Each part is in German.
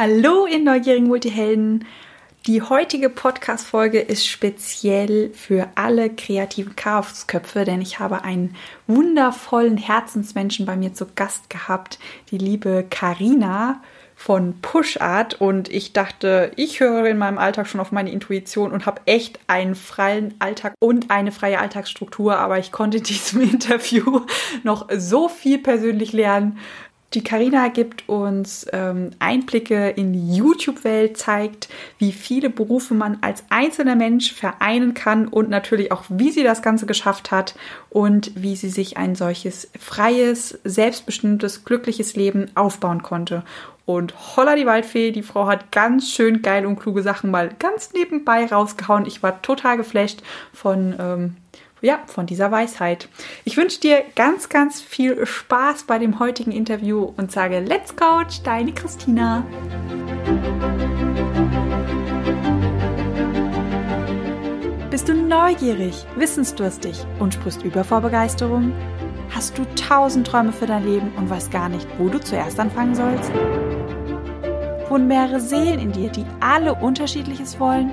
Hallo, ihr neugierigen Multihelden! Die heutige Podcast-Folge ist speziell für alle kreativen Chaosköpfe, denn ich habe einen wundervollen Herzensmenschen bei mir zu Gast gehabt, die liebe Karina von Pushart. Und ich dachte, ich höre in meinem Alltag schon auf meine Intuition und habe echt einen freien Alltag und eine freie Alltagsstruktur, aber ich konnte in diesem Interview noch so viel persönlich lernen die Karina gibt uns ähm, Einblicke in die YouTube-Welt, zeigt, wie viele Berufe man als einzelner Mensch vereinen kann und natürlich auch, wie sie das Ganze geschafft hat und wie sie sich ein solches freies, selbstbestimmtes, glückliches Leben aufbauen konnte. Und holla die Waldfee, die Frau hat ganz schön geil und kluge Sachen mal ganz nebenbei rausgehauen. Ich war total geflasht von ähm, ja, von dieser Weisheit. Ich wünsche dir ganz, ganz viel Spaß bei dem heutigen Interview und sage Let's Coach, deine Christina. Bist du neugierig, wissensdurstig und sprichst über vor Begeisterung? Hast du tausend Träume für dein Leben und weißt gar nicht, wo du zuerst anfangen sollst? Wohnen mehrere Seelen in dir, die alle unterschiedliches wollen?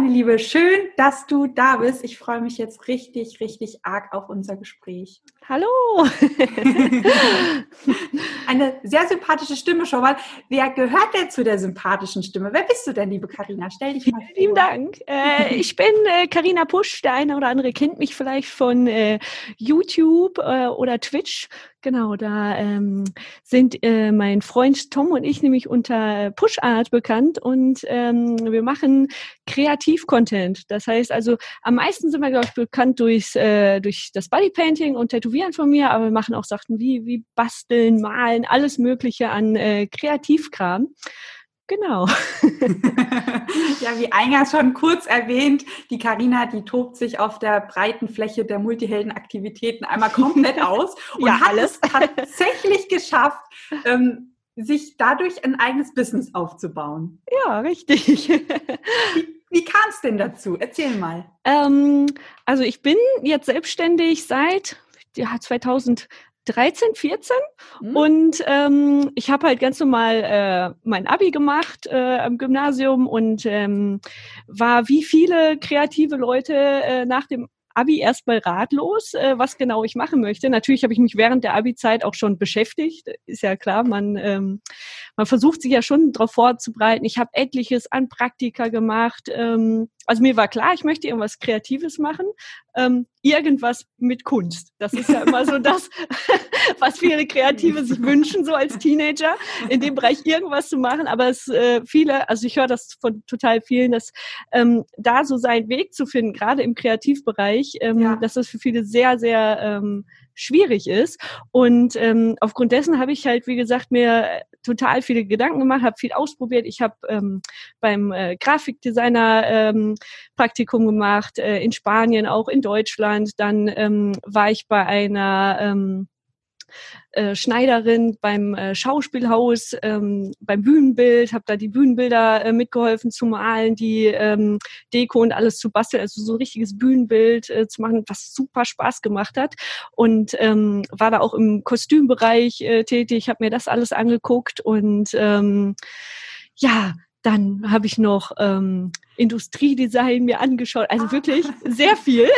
Meine Liebe, schön, dass du da bist. Ich freue mich jetzt richtig, richtig arg auf unser Gespräch. Hallo! Eine sehr sympathische Stimme schon mal. Wer gehört denn zu der sympathischen Stimme? Wer bist du denn, liebe Karina? Stell dich mal vor. Vielen Dank. Äh, ich bin Karina äh, Pusch. Der eine oder andere kennt mich vielleicht von äh, YouTube äh, oder Twitch. Genau, da ähm, sind äh, mein Freund Tom und ich nämlich unter Pushart bekannt und ähm, wir machen Kreativ-Content. Das heißt also, am meisten sind wir, glaube ich, bekannt durchs, äh, durch das Bodypainting und Tätowieren von mir, aber wir machen auch Sachen wie, wie Basteln, Malen, alles Mögliche an äh, Kreativkram. Genau. ja, wie eingangs schon kurz erwähnt, die Karina, die tobt sich auf der breiten Fläche der Multiheldenaktivitäten einmal komplett aus und ja, hat alles. es tatsächlich geschafft, ähm, sich dadurch ein eigenes Business aufzubauen. Ja, richtig. wie, wie kam es denn dazu? Erzähl mal. Ähm, also ich bin jetzt selbstständig seit ja, 2000 13, 14 mhm. und ähm, ich habe halt ganz normal äh, mein Abi gemacht äh, am Gymnasium und ähm, war wie viele kreative Leute äh, nach dem Abi erstmal ratlos, äh, was genau ich machen möchte. Natürlich habe ich mich während der Abi-Zeit auch schon beschäftigt. Ist ja klar, man, ähm, man versucht sich ja schon darauf vorzubereiten. Ich habe etliches an Praktika gemacht. Ähm, also mir war klar, ich möchte irgendwas Kreatives machen, ähm, irgendwas mit Kunst. Das ist ja immer so das, was viele Kreative sich wünschen, so als Teenager, in dem Bereich irgendwas zu machen. Aber es äh, viele, also ich höre das von total vielen, dass ähm, da so seinen Weg zu finden, gerade im Kreativbereich, ähm, ja. dass das für viele sehr, sehr ähm, schwierig ist. Und ähm, aufgrund dessen habe ich halt, wie gesagt, mir total viele Gedanken gemacht, habe viel ausprobiert. Ich habe ähm, beim äh, Grafikdesigner ähm, Praktikum gemacht, äh, in Spanien, auch in Deutschland. Dann ähm, war ich bei einer ähm, äh, Schneiderin beim äh, Schauspielhaus, ähm, beim Bühnenbild, habe da die Bühnenbilder äh, mitgeholfen zu malen, die ähm, Deko und alles zu basteln, also so ein richtiges Bühnenbild äh, zu machen, was super Spaß gemacht hat. Und ähm, war da auch im Kostümbereich äh, tätig, habe mir das alles angeguckt und ähm, ja, dann habe ich noch ähm, Industriedesign mir angeschaut, also wirklich sehr viel.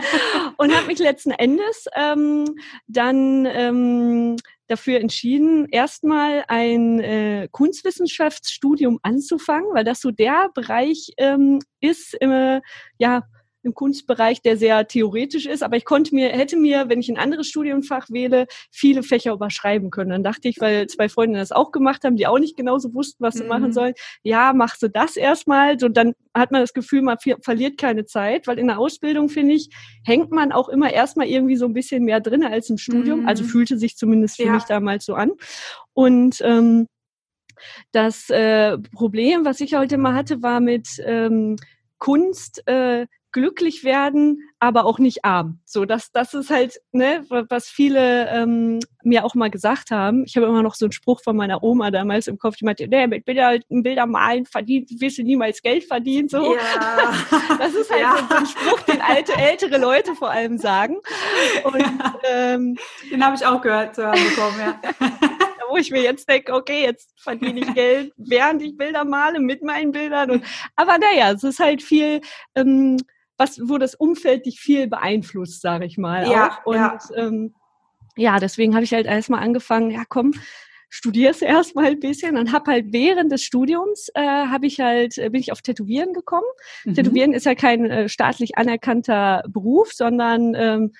und habe mich letzten Endes ähm, dann ähm, dafür entschieden, erstmal ein äh, Kunstwissenschaftsstudium anzufangen, weil das so der Bereich ähm, ist, äh, ja, im Kunstbereich, der sehr theoretisch ist, aber ich konnte mir, hätte mir, wenn ich ein anderes Studienfach wähle, viele Fächer überschreiben können. Dann dachte ich, weil zwei Freundinnen das auch gemacht haben, die auch nicht genauso wussten, was sie mhm. machen sollen, ja, machst du das erstmal. So, dann hat man das Gefühl, man verliert keine Zeit, weil in der Ausbildung, finde ich, hängt man auch immer erstmal irgendwie so ein bisschen mehr drin als im Studium. Also mhm. Also fühlte sich zumindest für ja. mich damals so an. Und ähm, das äh, Problem, was ich heute mal hatte, war mit ähm, Kunst äh, glücklich werden, aber auch nicht arm. So, das, das ist halt, ne, was viele ähm, mir auch mal gesagt haben. Ich habe immer noch so einen Spruch von meiner Oma damals im Kopf, die meinte, nee, mit Bilder, Bilder malen verdient, wirst du niemals Geld verdienen. So. Ja. Das ist halt ja. so ein Spruch, den alte, ältere Leute vor allem sagen. Und, ja. ähm, den habe ich auch gehört zu hören bekommen, ja. wo ich mir jetzt denke, okay, jetzt verdiene ich Geld, während ich Bilder male, mit meinen Bildern. Und, aber naja, es ist halt viel, ähm, was, wo das Umfeld dich viel beeinflusst, sage ich mal. Ja, auch. Und ja, ähm, ja deswegen habe ich halt erstmal angefangen, ja komm, studierst erstmal ein bisschen und habe halt während des Studiums äh, habe ich halt äh, bin ich auf Tätowieren gekommen. Mhm. Tätowieren ist ja kein äh, staatlich anerkannter Beruf, sondern ähm,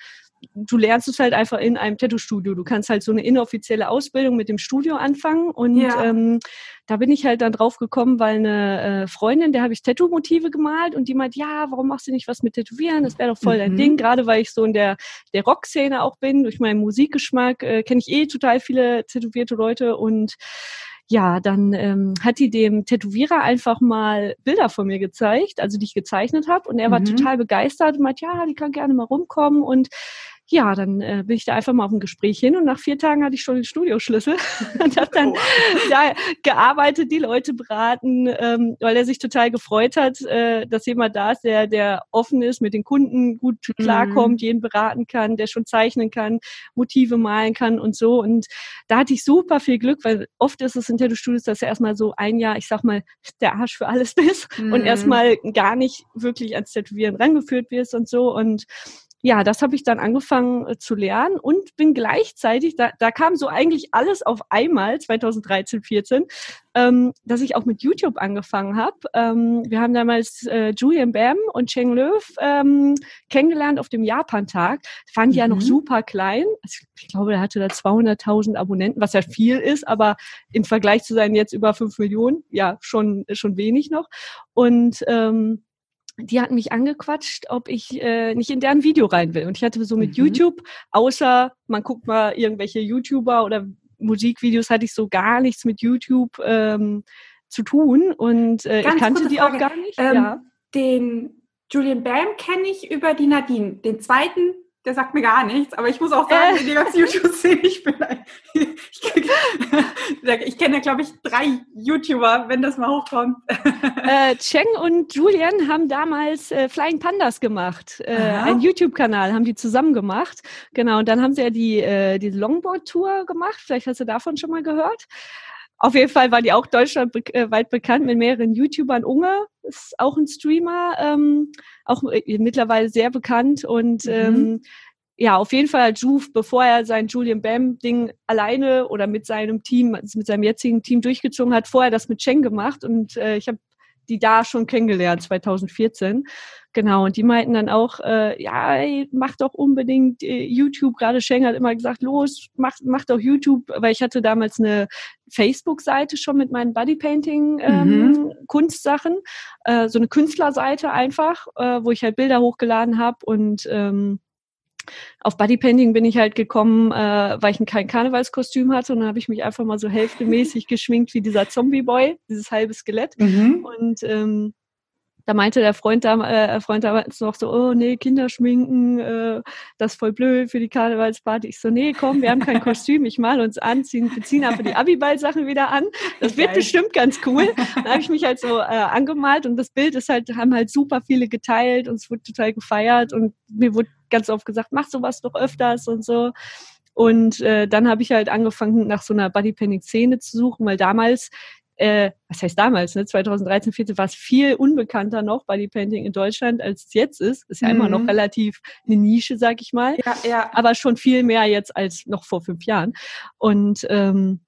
du lernst es halt einfach in einem Tattoo-Studio. Du kannst halt so eine inoffizielle Ausbildung mit dem Studio anfangen. Und ja. ähm, da bin ich halt dann drauf gekommen, weil eine äh, Freundin, der habe ich Tattoo-Motive gemalt und die meint, ja, warum machst du nicht was mit Tätowieren? Das wäre doch voll mhm. dein Ding. Gerade weil ich so in der, der Rock-Szene auch bin, durch meinen Musikgeschmack äh, kenne ich eh total viele tätowierte Leute und ja, dann ähm, hat die dem Tätowierer einfach mal Bilder von mir gezeigt, also die ich gezeichnet habe. Und er war mhm. total begeistert und meint, ja, die kann gerne mal rumkommen. Und ja, dann äh, bin ich da einfach mal auf ein Gespräch hin und nach vier Tagen hatte ich schon den Studioschlüssel und habe dann oh. ja, gearbeitet, die Leute beraten, ähm, weil er sich total gefreut hat, äh, dass jemand da ist, der, der offen ist, mit den Kunden gut klarkommt, mhm. jeden beraten kann, der schon zeichnen kann, Motive malen kann und so. Und da hatte ich super viel Glück, weil oft ist es in Tattoo-Studios, dass du erstmal so ein Jahr, ich sag mal, der Arsch für alles bist mhm. und erstmal gar nicht wirklich ans Tätowieren rangeführt wirst und so. Und ja, das habe ich dann angefangen äh, zu lernen und bin gleichzeitig, da, da kam so eigentlich alles auf einmal, 2013, 14, ähm, dass ich auch mit YouTube angefangen habe. Ähm, wir haben damals äh, Julian Bam und Cheng Löw ähm, kennengelernt auf dem Japan-Tag. Fand mhm. ja noch mhm. super klein. Also ich glaube, er hatte da 200.000 Abonnenten, was ja viel ist, aber im Vergleich zu seinen jetzt über 5 Millionen, ja, schon, schon wenig noch. Und ähm, die hatten mich angequatscht, ob ich äh, nicht in deren Video rein will. Und ich hatte so mit mhm. YouTube, außer man guckt mal irgendwelche YouTuber oder Musikvideos, hatte ich so gar nichts mit YouTube ähm, zu tun. Und äh, ich kannte die Frage. auch gar nicht. Ähm, ja. Den Julian Bam kenne ich über die Nadine. Den zweiten der sagt mir gar nichts, aber ich muss auch sagen, äh. in der ganzen YouTube-Szene, ich bin ein, ich, ich kenne ja, glaube ich, drei YouTuber, wenn das mal hochkommt. Äh, Cheng und Julian haben damals äh, Flying Pandas gemacht. Äh, ein YouTube-Kanal haben die zusammen gemacht. Genau, und dann haben sie ja die, äh, die Longboard-Tour gemacht. Vielleicht hast du davon schon mal gehört. Auf jeden Fall war die auch deutschlandweit äh, bekannt mit mehreren YouTubern. Unge ist auch ein Streamer, ähm, auch äh, mittlerweile sehr bekannt und mhm. ähm, ja, auf jeden Fall hat Juve, bevor er sein Julian Bam-Ding alleine oder mit seinem Team, also mit seinem jetzigen Team durchgezogen hat, vorher das mit Cheng gemacht und äh, ich habe die da schon kennengelernt, 2014. Genau, und die meinten dann auch, äh, ja, ey, mach doch unbedingt äh, YouTube. Gerade Schenk hat immer gesagt, los, mach, mach doch YouTube, weil ich hatte damals eine Facebook-Seite schon mit meinen Bodypainting-Kunstsachen, ähm, mhm. äh, so eine Künstlerseite einfach, äh, wo ich halt Bilder hochgeladen habe und ähm, auf Bodypainting bin ich halt gekommen, äh, weil ich kein Karnevalskostüm hatte und dann habe ich mich einfach mal so hälftemäßig geschminkt wie dieser Zombie-Boy, dieses halbe Skelett. Mhm. Und ähm, da meinte der Freund, da, äh, Freund damals noch so, oh nee, Kinder schminken, äh, das ist voll blöd für die Karnevalsparty. Ich so, nee, komm, wir haben kein Kostüm, ich mal uns anziehen, wir ziehen einfach die Abiball-Sachen wieder an. Das wird Geil. bestimmt ganz cool. Da habe ich mich halt so äh, angemalt und das Bild ist halt, haben halt super viele geteilt und es wurde total gefeiert und mir wurde ganz oft gesagt, mach sowas doch öfters und so. Und äh, dann habe ich halt angefangen, nach so einer Bodypainting-Szene zu suchen, weil damals äh, was heißt damals, ne? 2013, 2014 war es viel unbekannter noch bei die Painting in Deutschland, als es jetzt ist. Ist ja mhm. immer noch mhm. relativ eine Nische, sag ich mal. Ja, ja. Aber schon viel mehr jetzt als noch vor fünf Jahren. Und ähm,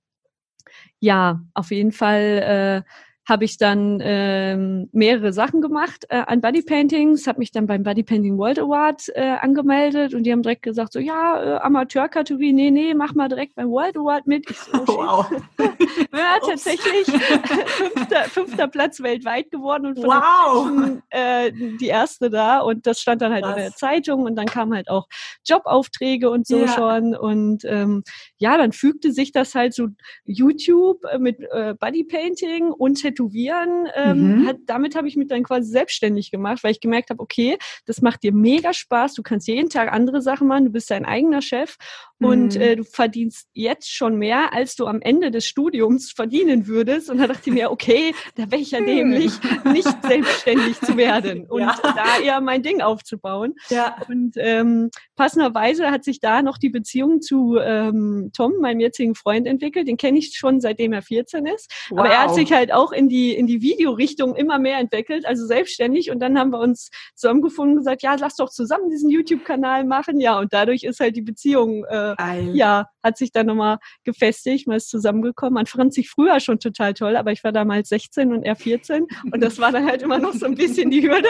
ja, auf jeden Fall äh, habe ich dann ähm, mehrere Sachen gemacht äh, an Bodypaintings, habe mich dann beim Bodypainting World Award äh, angemeldet und die haben direkt gesagt so, ja, äh, Amateurkategorie, nee, nee, mach mal direkt beim World Award mit. Ich so, oh, wow. ja, tatsächlich fünfter, fünfter Platz weltweit geworden und von wow. Menschen, äh, die erste da und das stand dann halt Was? in der Zeitung und dann kamen halt auch Jobaufträge und so ja. schon und ähm, ja, dann fügte sich das halt so YouTube äh, mit äh, Bodypainting und Tätowieren, ähm, mhm. hat, damit habe ich mich dann quasi selbstständig gemacht, weil ich gemerkt habe, okay, das macht dir mega Spaß, du kannst jeden Tag andere Sachen machen, du bist dein eigener Chef und mhm. äh, du verdienst jetzt schon mehr, als du am Ende des Studiums verdienen würdest. Und da dachte ich mir, okay, da wäre ich ja dämlich, nicht selbstständig zu werden und ja. da eher mein Ding aufzubauen. Ja. Und ähm, passenderweise hat sich da noch die Beziehung zu ähm, Tom, meinem jetzigen Freund, entwickelt. Den kenne ich schon seitdem er 14 ist. Wow. Aber er hat sich halt auch in die in die Videorichtung immer mehr entwickelt, also selbstständig. Und dann haben wir uns zusammengefunden und gesagt, ja, lass doch zusammen diesen YouTube-Kanal machen. Ja, und dadurch ist halt die Beziehung äh, ja, hat sich dann nochmal gefestigt, man ist zusammengekommen. Man fand sich früher schon total toll, aber ich war damals 16 und er 14 und das war dann halt immer noch so ein bisschen die Hürde.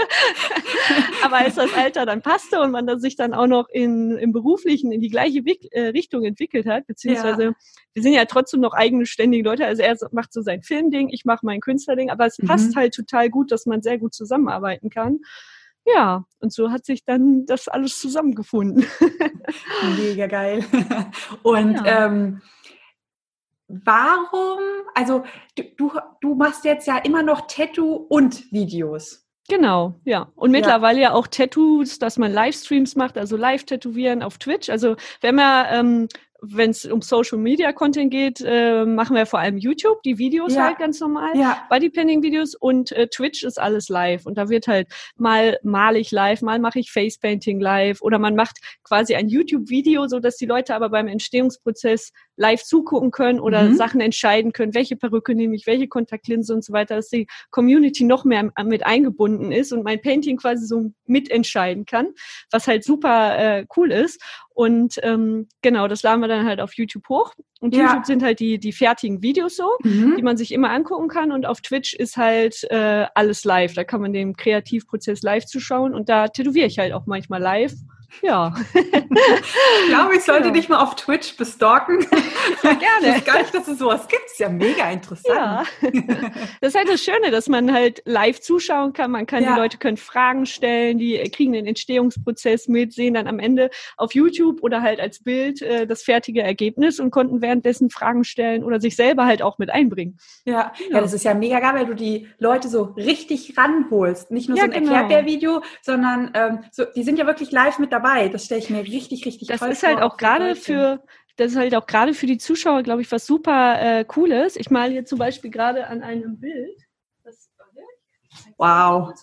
aber als das Alter dann passte und man sich dann auch noch in, im Beruflichen in die gleiche äh, Richtung entwickelt hat, beziehungsweise ja. wir sind ja trotzdem noch eigene ständige Leute, also er macht so sein Filmding, ich mache mein Künstlerding, aber es mhm. passt halt total gut, dass man sehr gut zusammenarbeiten kann. Ja, und so hat sich dann das alles zusammengefunden. Mega geil. Und ja. ähm, warum, also du, du machst jetzt ja immer noch Tattoo und Videos. Genau, ja. Und mittlerweile ja. ja auch Tattoos, dass man Livestreams macht, also Live-Tätowieren auf Twitch. Also wenn man ähm, wenn es um Social Media Content geht, äh, machen wir vor allem YouTube, die Videos ja. halt ganz normal, ja. Bodypainting Videos und äh, Twitch ist alles live und da wird halt mal male ich live, mal mache ich Facepainting live oder man macht quasi ein YouTube Video, so dass die Leute aber beim Entstehungsprozess live zugucken können oder mhm. Sachen entscheiden können, welche Perücke nehme ich, welche Kontaktlinse und so weiter, dass die Community noch mehr mit eingebunden ist und mein Painting quasi so mitentscheiden kann, was halt super äh, cool ist. Und ähm, genau, das laden wir dann halt auf YouTube hoch. Und ja. YouTube sind halt die, die fertigen Videos so, mhm. die man sich immer angucken kann. Und auf Twitch ist halt äh, alles live. Da kann man den Kreativprozess live zuschauen. Und da tätowiere ich halt auch manchmal live. Ja. ich glaube, ich sollte ja. dich mal auf Twitch bestalken. Ja, gerne. Ich gar nicht, dass es sowas gibt. Ist ja mega interessant. Ja. Das ist halt das Schöne, dass man halt live zuschauen kann. Man kann, ja. die Leute können Fragen stellen, die kriegen den Entstehungsprozess mit, sehen dann am Ende auf YouTube oder halt als Bild äh, das fertige Ergebnis und konnten währenddessen Fragen stellen oder sich selber halt auch mit einbringen. Ja, ja, das ist ja mega geil, weil du die Leute so richtig ranholst. Nicht nur so ein genau. Erklärbär-Video, sondern ähm, so, die sind ja wirklich live mit dabei dabei. Das stelle ich mir richtig, richtig das toll vor. Das ist halt auch gerade für, das ist halt auch gerade für die Zuschauer, glaube ich, was super äh, Cooles. Ich male hier zum Beispiel gerade an einem Bild. Das, wow.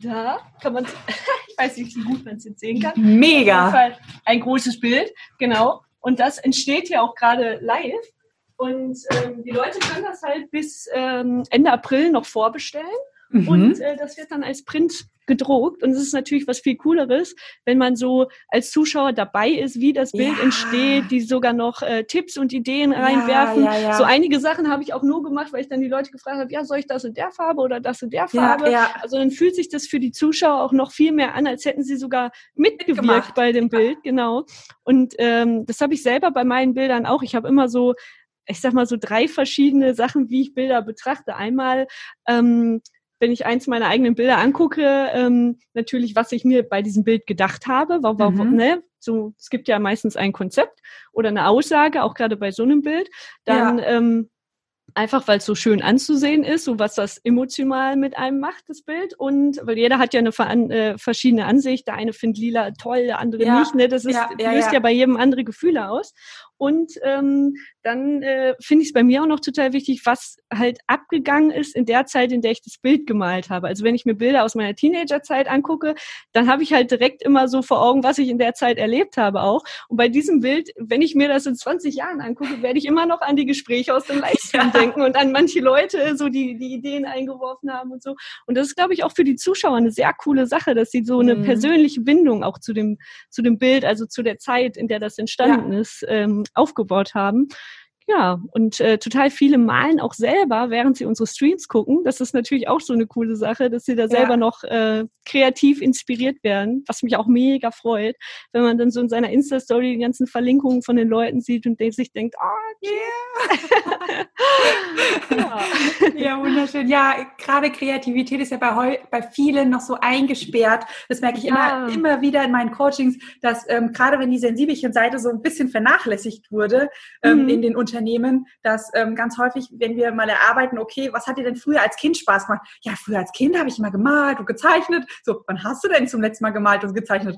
Da kann man, ich weiß nicht, wie gut man es jetzt sehen kann. Mega. Ein großes Bild, genau. Und das entsteht ja auch gerade live. Und ähm, die Leute können das halt bis ähm, Ende April noch vorbestellen. Mhm. Und äh, das wird dann als Print gedruckt. Und es ist natürlich was viel Cooleres, wenn man so als Zuschauer dabei ist, wie das Bild ja. entsteht, die sogar noch äh, Tipps und Ideen reinwerfen. Ja, ja, so einige Sachen habe ich auch nur gemacht, weil ich dann die Leute gefragt habe, ja, soll ich das in der Farbe oder das in der Farbe? Also dann fühlt sich das für die Zuschauer auch noch viel mehr an, als hätten sie sogar mitgewirkt Mitgemacht. bei dem Bild, genau. Und ähm, das habe ich selber bei meinen Bildern auch. Ich habe immer so ich sag mal so drei verschiedene Sachen, wie ich Bilder betrachte. Einmal ähm, wenn ich eins meiner eigenen Bilder angucke, ähm, natürlich, was ich mir bei diesem Bild gedacht habe. Warum, mhm. ne? So, es gibt ja meistens ein Konzept oder eine Aussage, auch gerade bei so einem Bild. Dann ja. ähm, einfach, weil es so schön anzusehen ist, so was das emotional mit einem macht, das Bild. Und weil jeder hat ja eine äh, verschiedene Ansicht. Der eine findet lila toll, der andere ja. nicht. Ne? Das ist, ja, löst ja, bei jedem andere Gefühle aus. Und ähm, dann äh, finde ich es bei mir auch noch total wichtig, was halt abgegangen ist in der Zeit, in der ich das Bild gemalt habe. Also wenn ich mir Bilder aus meiner Teenagerzeit angucke, dann habe ich halt direkt immer so vor Augen, was ich in der Zeit erlebt habe auch. Und bei diesem Bild, wenn ich mir das in 20 Jahren angucke, werde ich immer noch an die Gespräche aus dem Livestream ja. denken und an manche Leute, so die die Ideen eingeworfen haben und so. Und das ist, glaube ich, auch für die Zuschauer eine sehr coole Sache, dass sie so eine mhm. persönliche Bindung auch zu dem zu dem Bild, also zu der Zeit, in der das entstanden ja. ist, ähm, aufgebaut haben. Ja, und äh, total viele malen auch selber, während sie unsere Streams gucken. Das ist natürlich auch so eine coole Sache, dass sie da selber ja. noch äh, kreativ inspiriert werden, was mich auch mega freut, wenn man dann so in seiner Insta-Story die ganzen Verlinkungen von den Leuten sieht und sich denkt, ah, oh, yeah. ja. ja, wunderschön. Ja, gerade Kreativität ist ja bei, bei vielen noch so eingesperrt. Das merke ich ja. immer, immer wieder in meinen Coachings, dass ähm, gerade wenn die Sensibelchen-Seite so ein bisschen vernachlässigt wurde ähm, mhm. in den Unternehmen, Unternehmen, dass ähm, ganz häufig, wenn wir mal erarbeiten, okay, was hat dir denn früher als Kind Spaß gemacht? Ja, früher als Kind habe ich immer gemalt und gezeichnet. So, wann hast du denn zum letzten Mal gemalt und gezeichnet?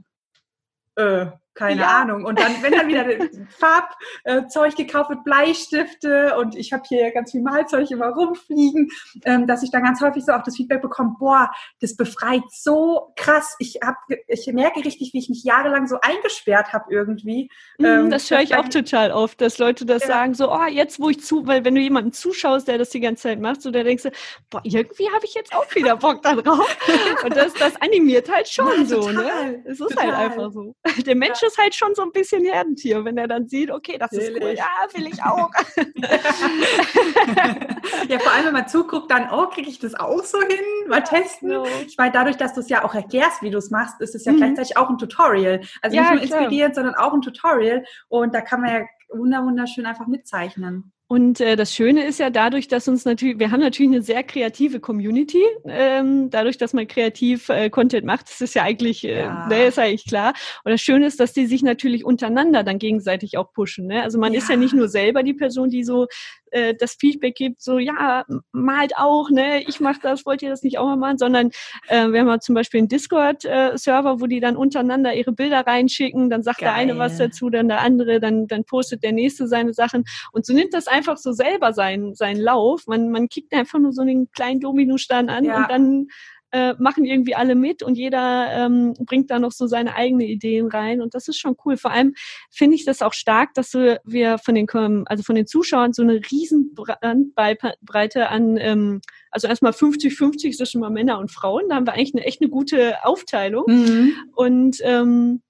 Äh, keine ja. Ahnung. Und dann, wenn dann wieder Farbzeug gekauft wird, Bleistifte und ich habe hier ganz viel Malzeug immer rumfliegen, ähm, dass ich dann ganz häufig so auch das Feedback bekomme, boah, das befreit so krass. Ich hab, ich merke richtig, wie ich mich jahrelang so eingesperrt habe irgendwie. Mhm, ähm, das höre ich auch total oft, dass Leute das ja. sagen, so, oh, jetzt wo ich zu, weil wenn du jemanden zuschaust, der das die ganze Zeit macht, so, da denkst du, boah, irgendwie habe ich jetzt auch wieder Bock da drauf. und das, das animiert halt schon ja, so, ne? total, ne? Es ist total. halt einfach so. Der Mensch ist halt schon so ein bisschen Herdentier, wenn er dann sieht, okay, das will ist cool, ich. ja, will ich auch. ja, vor allem, wenn man zuguckt, dann, oh, kriege ich das auch so hin? Mal testen. Ja, Ich meine, dadurch, dass du es ja auch erklärst, wie du es machst, ist es ja mhm. gleichzeitig auch ein Tutorial. Also ja, nicht nur inspirierend, sondern auch ein Tutorial. Und da kann man ja wunderschön einfach mitzeichnen. Und äh, das Schöne ist ja dadurch, dass uns natürlich, wir haben natürlich eine sehr kreative Community. Ähm, dadurch, dass man kreativ äh, Content macht, das ist ja eigentlich, äh, ja. Ne, ist eigentlich klar. Und das Schöne ist, dass die sich natürlich untereinander dann gegenseitig auch pushen. Ne? Also man ja. ist ja nicht nur selber die Person, die so äh, das Feedback gibt, so ja, malt auch, ne, ich mache das, wollt ihr das nicht auch mal machen, sondern äh, wir haben ja zum Beispiel einen Discord-Server, äh, wo die dann untereinander ihre Bilder reinschicken, dann sagt Geil. der eine was dazu, dann der andere, dann, dann postet der nächste seine Sachen und so nimmt das einfach so selber seinen, seinen Lauf. Man, man kickt einfach nur so einen kleinen Dominostein an ja. und dann äh, machen irgendwie alle mit und jeder ähm, bringt da noch so seine eigenen Ideen rein und das ist schon cool. Vor allem finde ich das auch stark, dass wir von den also von den Zuschauern so eine riesen Breite an ähm, also erstmal 50-50 zwischen mal Männer und Frauen. Da haben wir eigentlich eine echt eine gute Aufteilung. Mhm. Und ähm,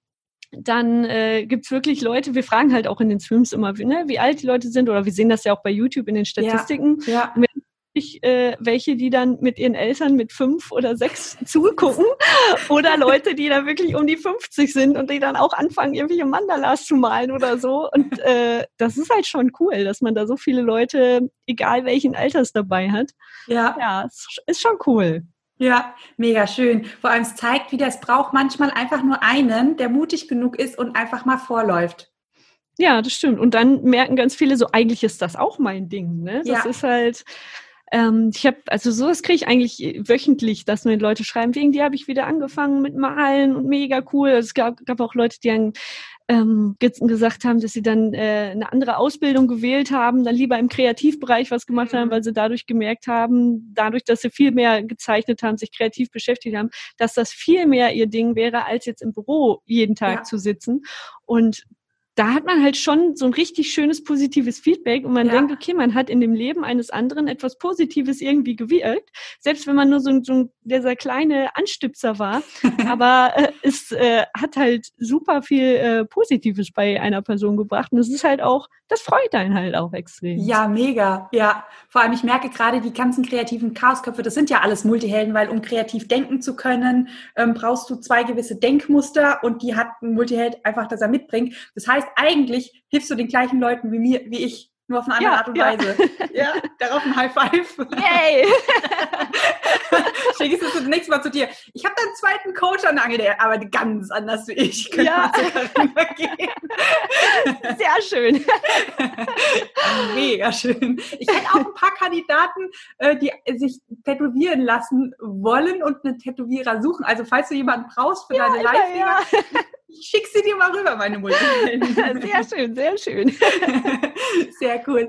dann äh, gibt wirklich Leute, wir fragen halt auch in den Streams immer, ne, wie alt die Leute sind, oder wir sehen das ja auch bei YouTube in den Statistiken. Ja, ja äh, welche, die dann mit ihren Eltern mit fünf oder sechs zugucken oder Leute, die da wirklich um die 50 sind und die dann auch anfangen, irgendwelche Mandalas zu malen oder so. Und äh, das ist halt schon cool, dass man da so viele Leute, egal welchen Alters dabei hat. Ja. Ja, ist schon cool. Ja, mega schön. Vor allem es zeigt wieder, es braucht manchmal einfach nur einen, der mutig genug ist und einfach mal vorläuft. Ja, das stimmt. Und dann merken ganz viele so, eigentlich ist das auch mein Ding. Ne? Das ja. ist halt, ähm, ich habe, also sowas kriege ich eigentlich wöchentlich, dass mir Leute schreiben, wegen dir habe ich wieder angefangen mit Malen und mega cool. Also es gab, gab auch Leute, die dann ähm, gesagt haben, dass sie dann äh, eine andere Ausbildung gewählt haben, dann lieber im Kreativbereich was gemacht haben, mhm. weil sie dadurch gemerkt haben, dadurch, dass sie viel mehr gezeichnet haben, sich kreativ beschäftigt haben, dass das viel mehr ihr Ding wäre, als jetzt im Büro jeden Tag ja. zu sitzen. Und da hat man halt schon so ein richtig schönes positives Feedback und man ja. denkt, okay, man hat in dem Leben eines anderen etwas Positives irgendwie gewirkt, selbst wenn man nur so, ein, so ein, dieser kleine Anstüpser war, aber äh, es äh, hat halt super viel äh, Positives bei einer Person gebracht und es ist halt auch, das freut einen halt auch extrem. Ja, mega, ja. Vor allem, ich merke gerade, die ganzen kreativen Chaosköpfe, das sind ja alles Multihelden, weil um kreativ denken zu können, ähm, brauchst du zwei gewisse Denkmuster und die hat ein Multiheld einfach, dass er mitbringt. Das heißt, eigentlich hilfst du den gleichen Leuten wie mir, wie ich, nur auf eine andere ja, Art und. Weise. Ja, darauf ein High Five. Yay! Schicke ich es das nächste Mal zu dir. Ich habe da einen zweiten Coach an der Angel, der arbeitet ganz anders wie ich. Könnte ja. Sehr schön. Mega schön. Ich hätte auch ein paar Kandidaten, äh, die sich tätowieren lassen wollen und einen Tätowierer suchen. Also falls du jemanden brauchst für ja, deine Live-Finger, ich schicke sie dir mal rüber, meine Mutter. Sehr schön, sehr schön. Sehr cool.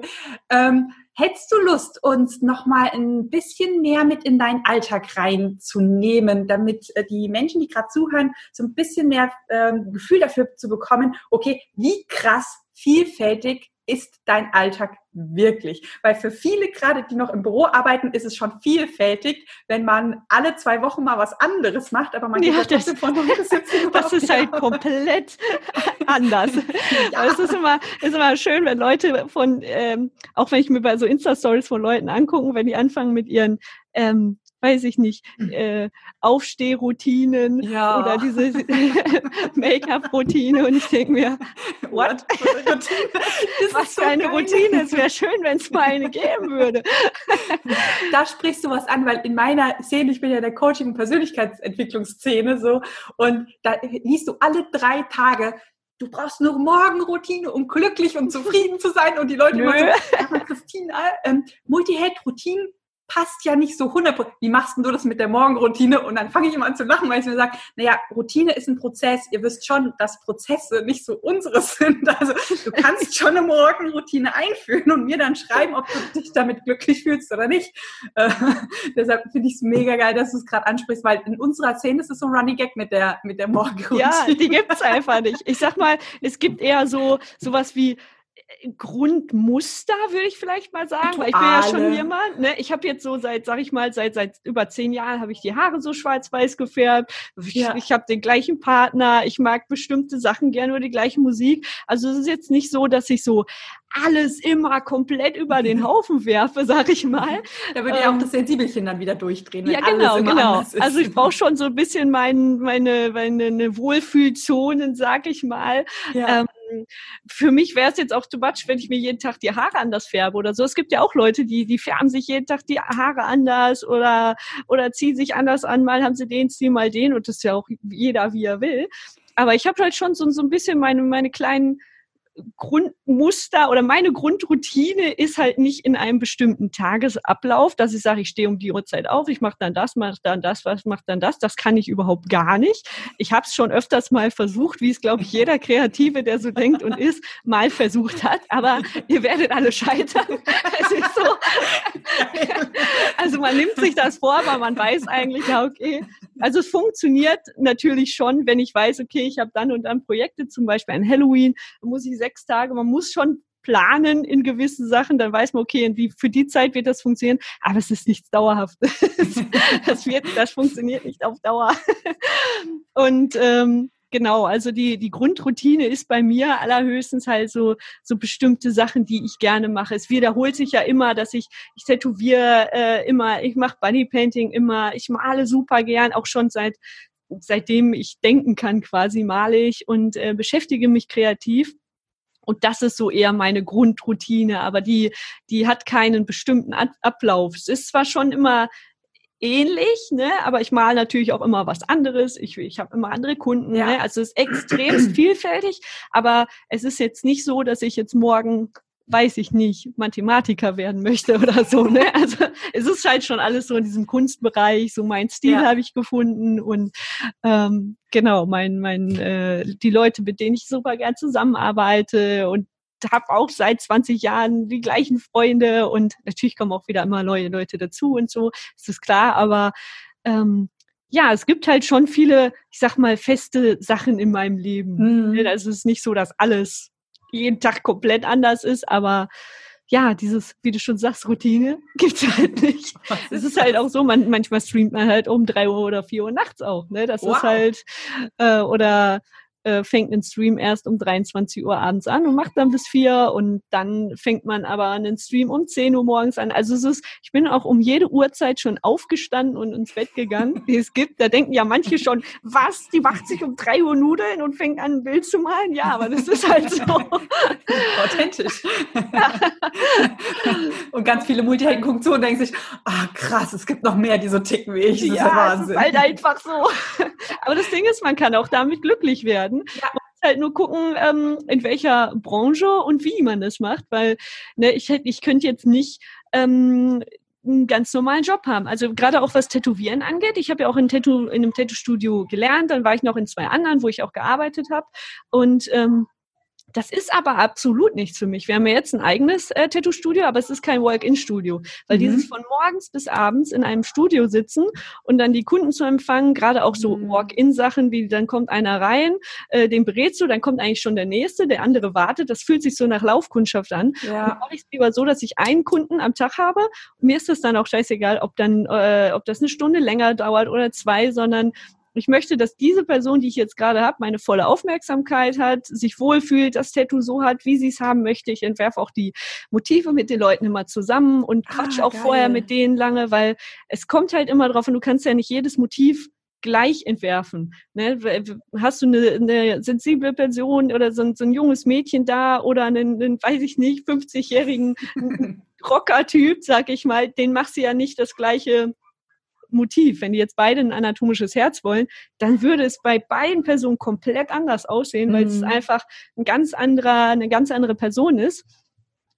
Ähm, hättest du Lust, uns noch mal ein bisschen mehr mit in deinen Alltag reinzunehmen, damit äh, die Menschen, die gerade zuhören, so ein bisschen mehr ähm, Gefühl dafür zu bekommen, okay, wie krass vielfältig ist dein Alltag wirklich? Weil für viele, gerade die noch im Büro arbeiten, ist es schon vielfältig, wenn man alle zwei Wochen mal was anderes macht, aber man ja, das, von Das ist halt komplett anders. Ja. Es ist immer, ist immer schön, wenn Leute von, ähm, auch wenn ich mir bei so Insta-Stories von Leuten angucken, wenn die anfangen mit ihren ähm, weiß ich nicht, hm. äh, Aufstehroutinen ja. oder diese Make-up-Routine und ich denke mir, what? was für eine Routine? Es wäre schön, wenn es mal eine geben würde. da sprichst du was an, weil in meiner Szene, ich bin ja der Coaching- und Persönlichkeitentwicklungsszene so und da liest du alle drei Tage du brauchst nur Morgenroutine, um glücklich und zufrieden zu sein. Und die Leute Nö. immer so, Christina, ähm, Multi-Head-Routinen passt ja nicht so 100%. Wie machst du das mit der Morgenroutine? Und dann fange ich immer an zu lachen, weil ich mir sage, naja, Routine ist ein Prozess. Ihr wisst schon, dass Prozesse nicht so unseres sind. Also du kannst schon eine Morgenroutine einführen und mir dann schreiben, ob du dich damit glücklich fühlst oder nicht. Äh, deshalb finde ich es mega geil, dass du es gerade ansprichst, weil in unserer Szene ist es so ein Running Gag mit der, mit der Morgenroutine. Ja, die gibt es einfach nicht. Ich sag mal, es gibt eher so sowas wie Grundmuster, würde ich vielleicht mal sagen, weil ich bin ja schon jemand, ne? Ich habe jetzt so seit, sag ich mal, seit seit über zehn Jahren habe ich die Haare so schwarz-weiß gefärbt. Ich, ja. ich habe den gleichen Partner, ich mag bestimmte Sachen gerne oder die gleiche Musik. Also es ist jetzt nicht so, dass ich so alles immer komplett über den Haufen werfe, sag ich mal. Da würde ja ähm, auch das Sensibelchen dann wieder durchdrehen. Ja, genau, genau. Also ich brauche schon so ein bisschen mein, meine, meine Wohlfühlzonen, sag ich mal. Ja. Ähm, für mich wäre es jetzt auch too much, wenn ich mir jeden Tag die Haare anders färbe oder so. Es gibt ja auch Leute, die, die färben sich jeden Tag die Haare anders oder, oder ziehen sich anders an. Mal haben sie den Stil, mal den und das ist ja auch jeder, wie er will. Aber ich habe halt schon so, so ein bisschen meine, meine kleinen Grundmuster oder meine Grundroutine ist halt nicht in einem bestimmten Tagesablauf, dass ich sage, ich stehe um die Uhrzeit auf, ich mache dann das, mache dann das, was mache dann das. Das kann ich überhaupt gar nicht. Ich habe es schon öfters mal versucht, wie es glaube ich jeder Kreative, der so denkt und ist, mal versucht hat. Aber ihr werdet alle scheitern. Es ist so. Also man nimmt sich das vor, aber man weiß eigentlich, ja okay. Also es funktioniert natürlich schon, wenn ich weiß, okay, ich habe dann und dann Projekte, zum Beispiel ein Halloween, muss ich sechs Tage, man muss schon planen in gewissen Sachen, dann weiß man, okay, wie für die Zeit wird das funktionieren, aber es ist nichts Dauerhaftes. das, wird, das funktioniert nicht auf Dauer. Und ähm, genau, also die, die Grundroutine ist bei mir allerhöchstens halt so, so bestimmte Sachen, die ich gerne mache. Es wiederholt sich ja immer, dass ich, ich tätowiere äh, immer, ich mache Bunnypainting immer, ich male super gern, auch schon seit seitdem ich denken kann, quasi male ich und äh, beschäftige mich kreativ. Und das ist so eher meine Grundroutine, aber die, die hat keinen bestimmten Ablauf. Es ist zwar schon immer ähnlich, ne? aber ich male natürlich auch immer was anderes. Ich, ich habe immer andere Kunden. Ja. Ne? Also es ist extrem vielfältig, aber es ist jetzt nicht so, dass ich jetzt morgen weiß ich nicht, Mathematiker werden möchte oder so. Ne? Also es ist halt schon alles so in diesem Kunstbereich, so mein Stil ja. habe ich gefunden und ähm, genau, mein, mein, äh, die Leute, mit denen ich super gern zusammenarbeite und habe auch seit 20 Jahren die gleichen Freunde und natürlich kommen auch wieder immer neue Leute dazu und so, ist das klar, aber ähm, ja, es gibt halt schon viele, ich sag mal, feste Sachen in meinem Leben. Mhm. Also es ist nicht so, dass alles jeden Tag komplett anders ist, aber ja, dieses, wie du schon sagst, Routine gibt's halt nicht. Es ist halt auch so, man, manchmal streamt man halt um drei Uhr oder vier Uhr nachts auch, ne? Das wow. ist halt, äh, oder äh, fängt ein Stream erst um 23 Uhr abends an und macht dann bis vier und dann fängt man aber einen Stream um 10 Uhr morgens an. Also es ist, ich bin auch um jede Uhrzeit schon aufgestanden und ins Bett gegangen, die es gibt. Da denken ja manche schon, was, die macht sich um 3 Uhr Nudeln und fängt an, ein Bild zu malen? Ja, aber das ist halt so. Authentisch. und ganz viele Multihelden gucken zu und denken sich, ah krass, es gibt noch mehr, die so ticken wie ich. Das ja, ist ja Wahnsinn. Ist halt einfach so. aber das Ding ist, man kann auch damit glücklich werden werden. Ja. Man muss halt nur gucken, ähm, in welcher Branche und wie man das macht, weil ne, ich, ich könnte jetzt nicht ähm, einen ganz normalen Job haben. Also gerade auch was Tätowieren angeht. Ich habe ja auch in, Tattoo, in einem Tattoo-Studio gelernt, dann war ich noch in zwei anderen, wo ich auch gearbeitet habe. Und ähm, Das ist aber absolut nichts für mich. Wir haben ja jetzt ein eigenes äh, Tattoo-Studio, aber es ist kein Walk-in-Studio. Weil mhm. dieses von morgens bis abends in einem Studio sitzen und dann die Kunden zu empfangen, gerade auch so mhm. Walk-in-Sachen, wie dann kommt einer rein, äh, den berätst du, dann kommt eigentlich schon der Nächste, der andere wartet. Das fühlt sich so nach Laufkundschaft an. Ja. Und mache ich es lieber so, dass ich einen Kunden am Tag habe. Und mir ist das dann auch scheißegal, ob dann, äh, ob das eine Stunde länger dauert oder zwei, sondern ich möchte, dass diese Person, die ich jetzt gerade habe, meine volle Aufmerksamkeit hat, sich wohlfühlt, das Tattoo so hat, wie sie es haben möchte. Ich entwerfe auch die Motive mit den Leuten immer zusammen und ah, quatsch ah, auch geil. vorher mit denen lange, weil es kommt halt immer drauf und du kannst ja nicht jedes Motiv gleich entwerfen. Ne? Hast du eine, eine sensible Person oder so ein, so ein junges Mädchen da oder einen, einen weiß ich nicht, 50-jährigen Rocker-Typ, sag ich mal, den machst du ja nicht das gleiche Motiv. Wenn die jetzt beide ein anatomisches Herz wollen, dann würde es bei beiden Personen komplett anders aussehen, weil mhm. es einfach ein ganz anderer, eine ganz andere Person ist.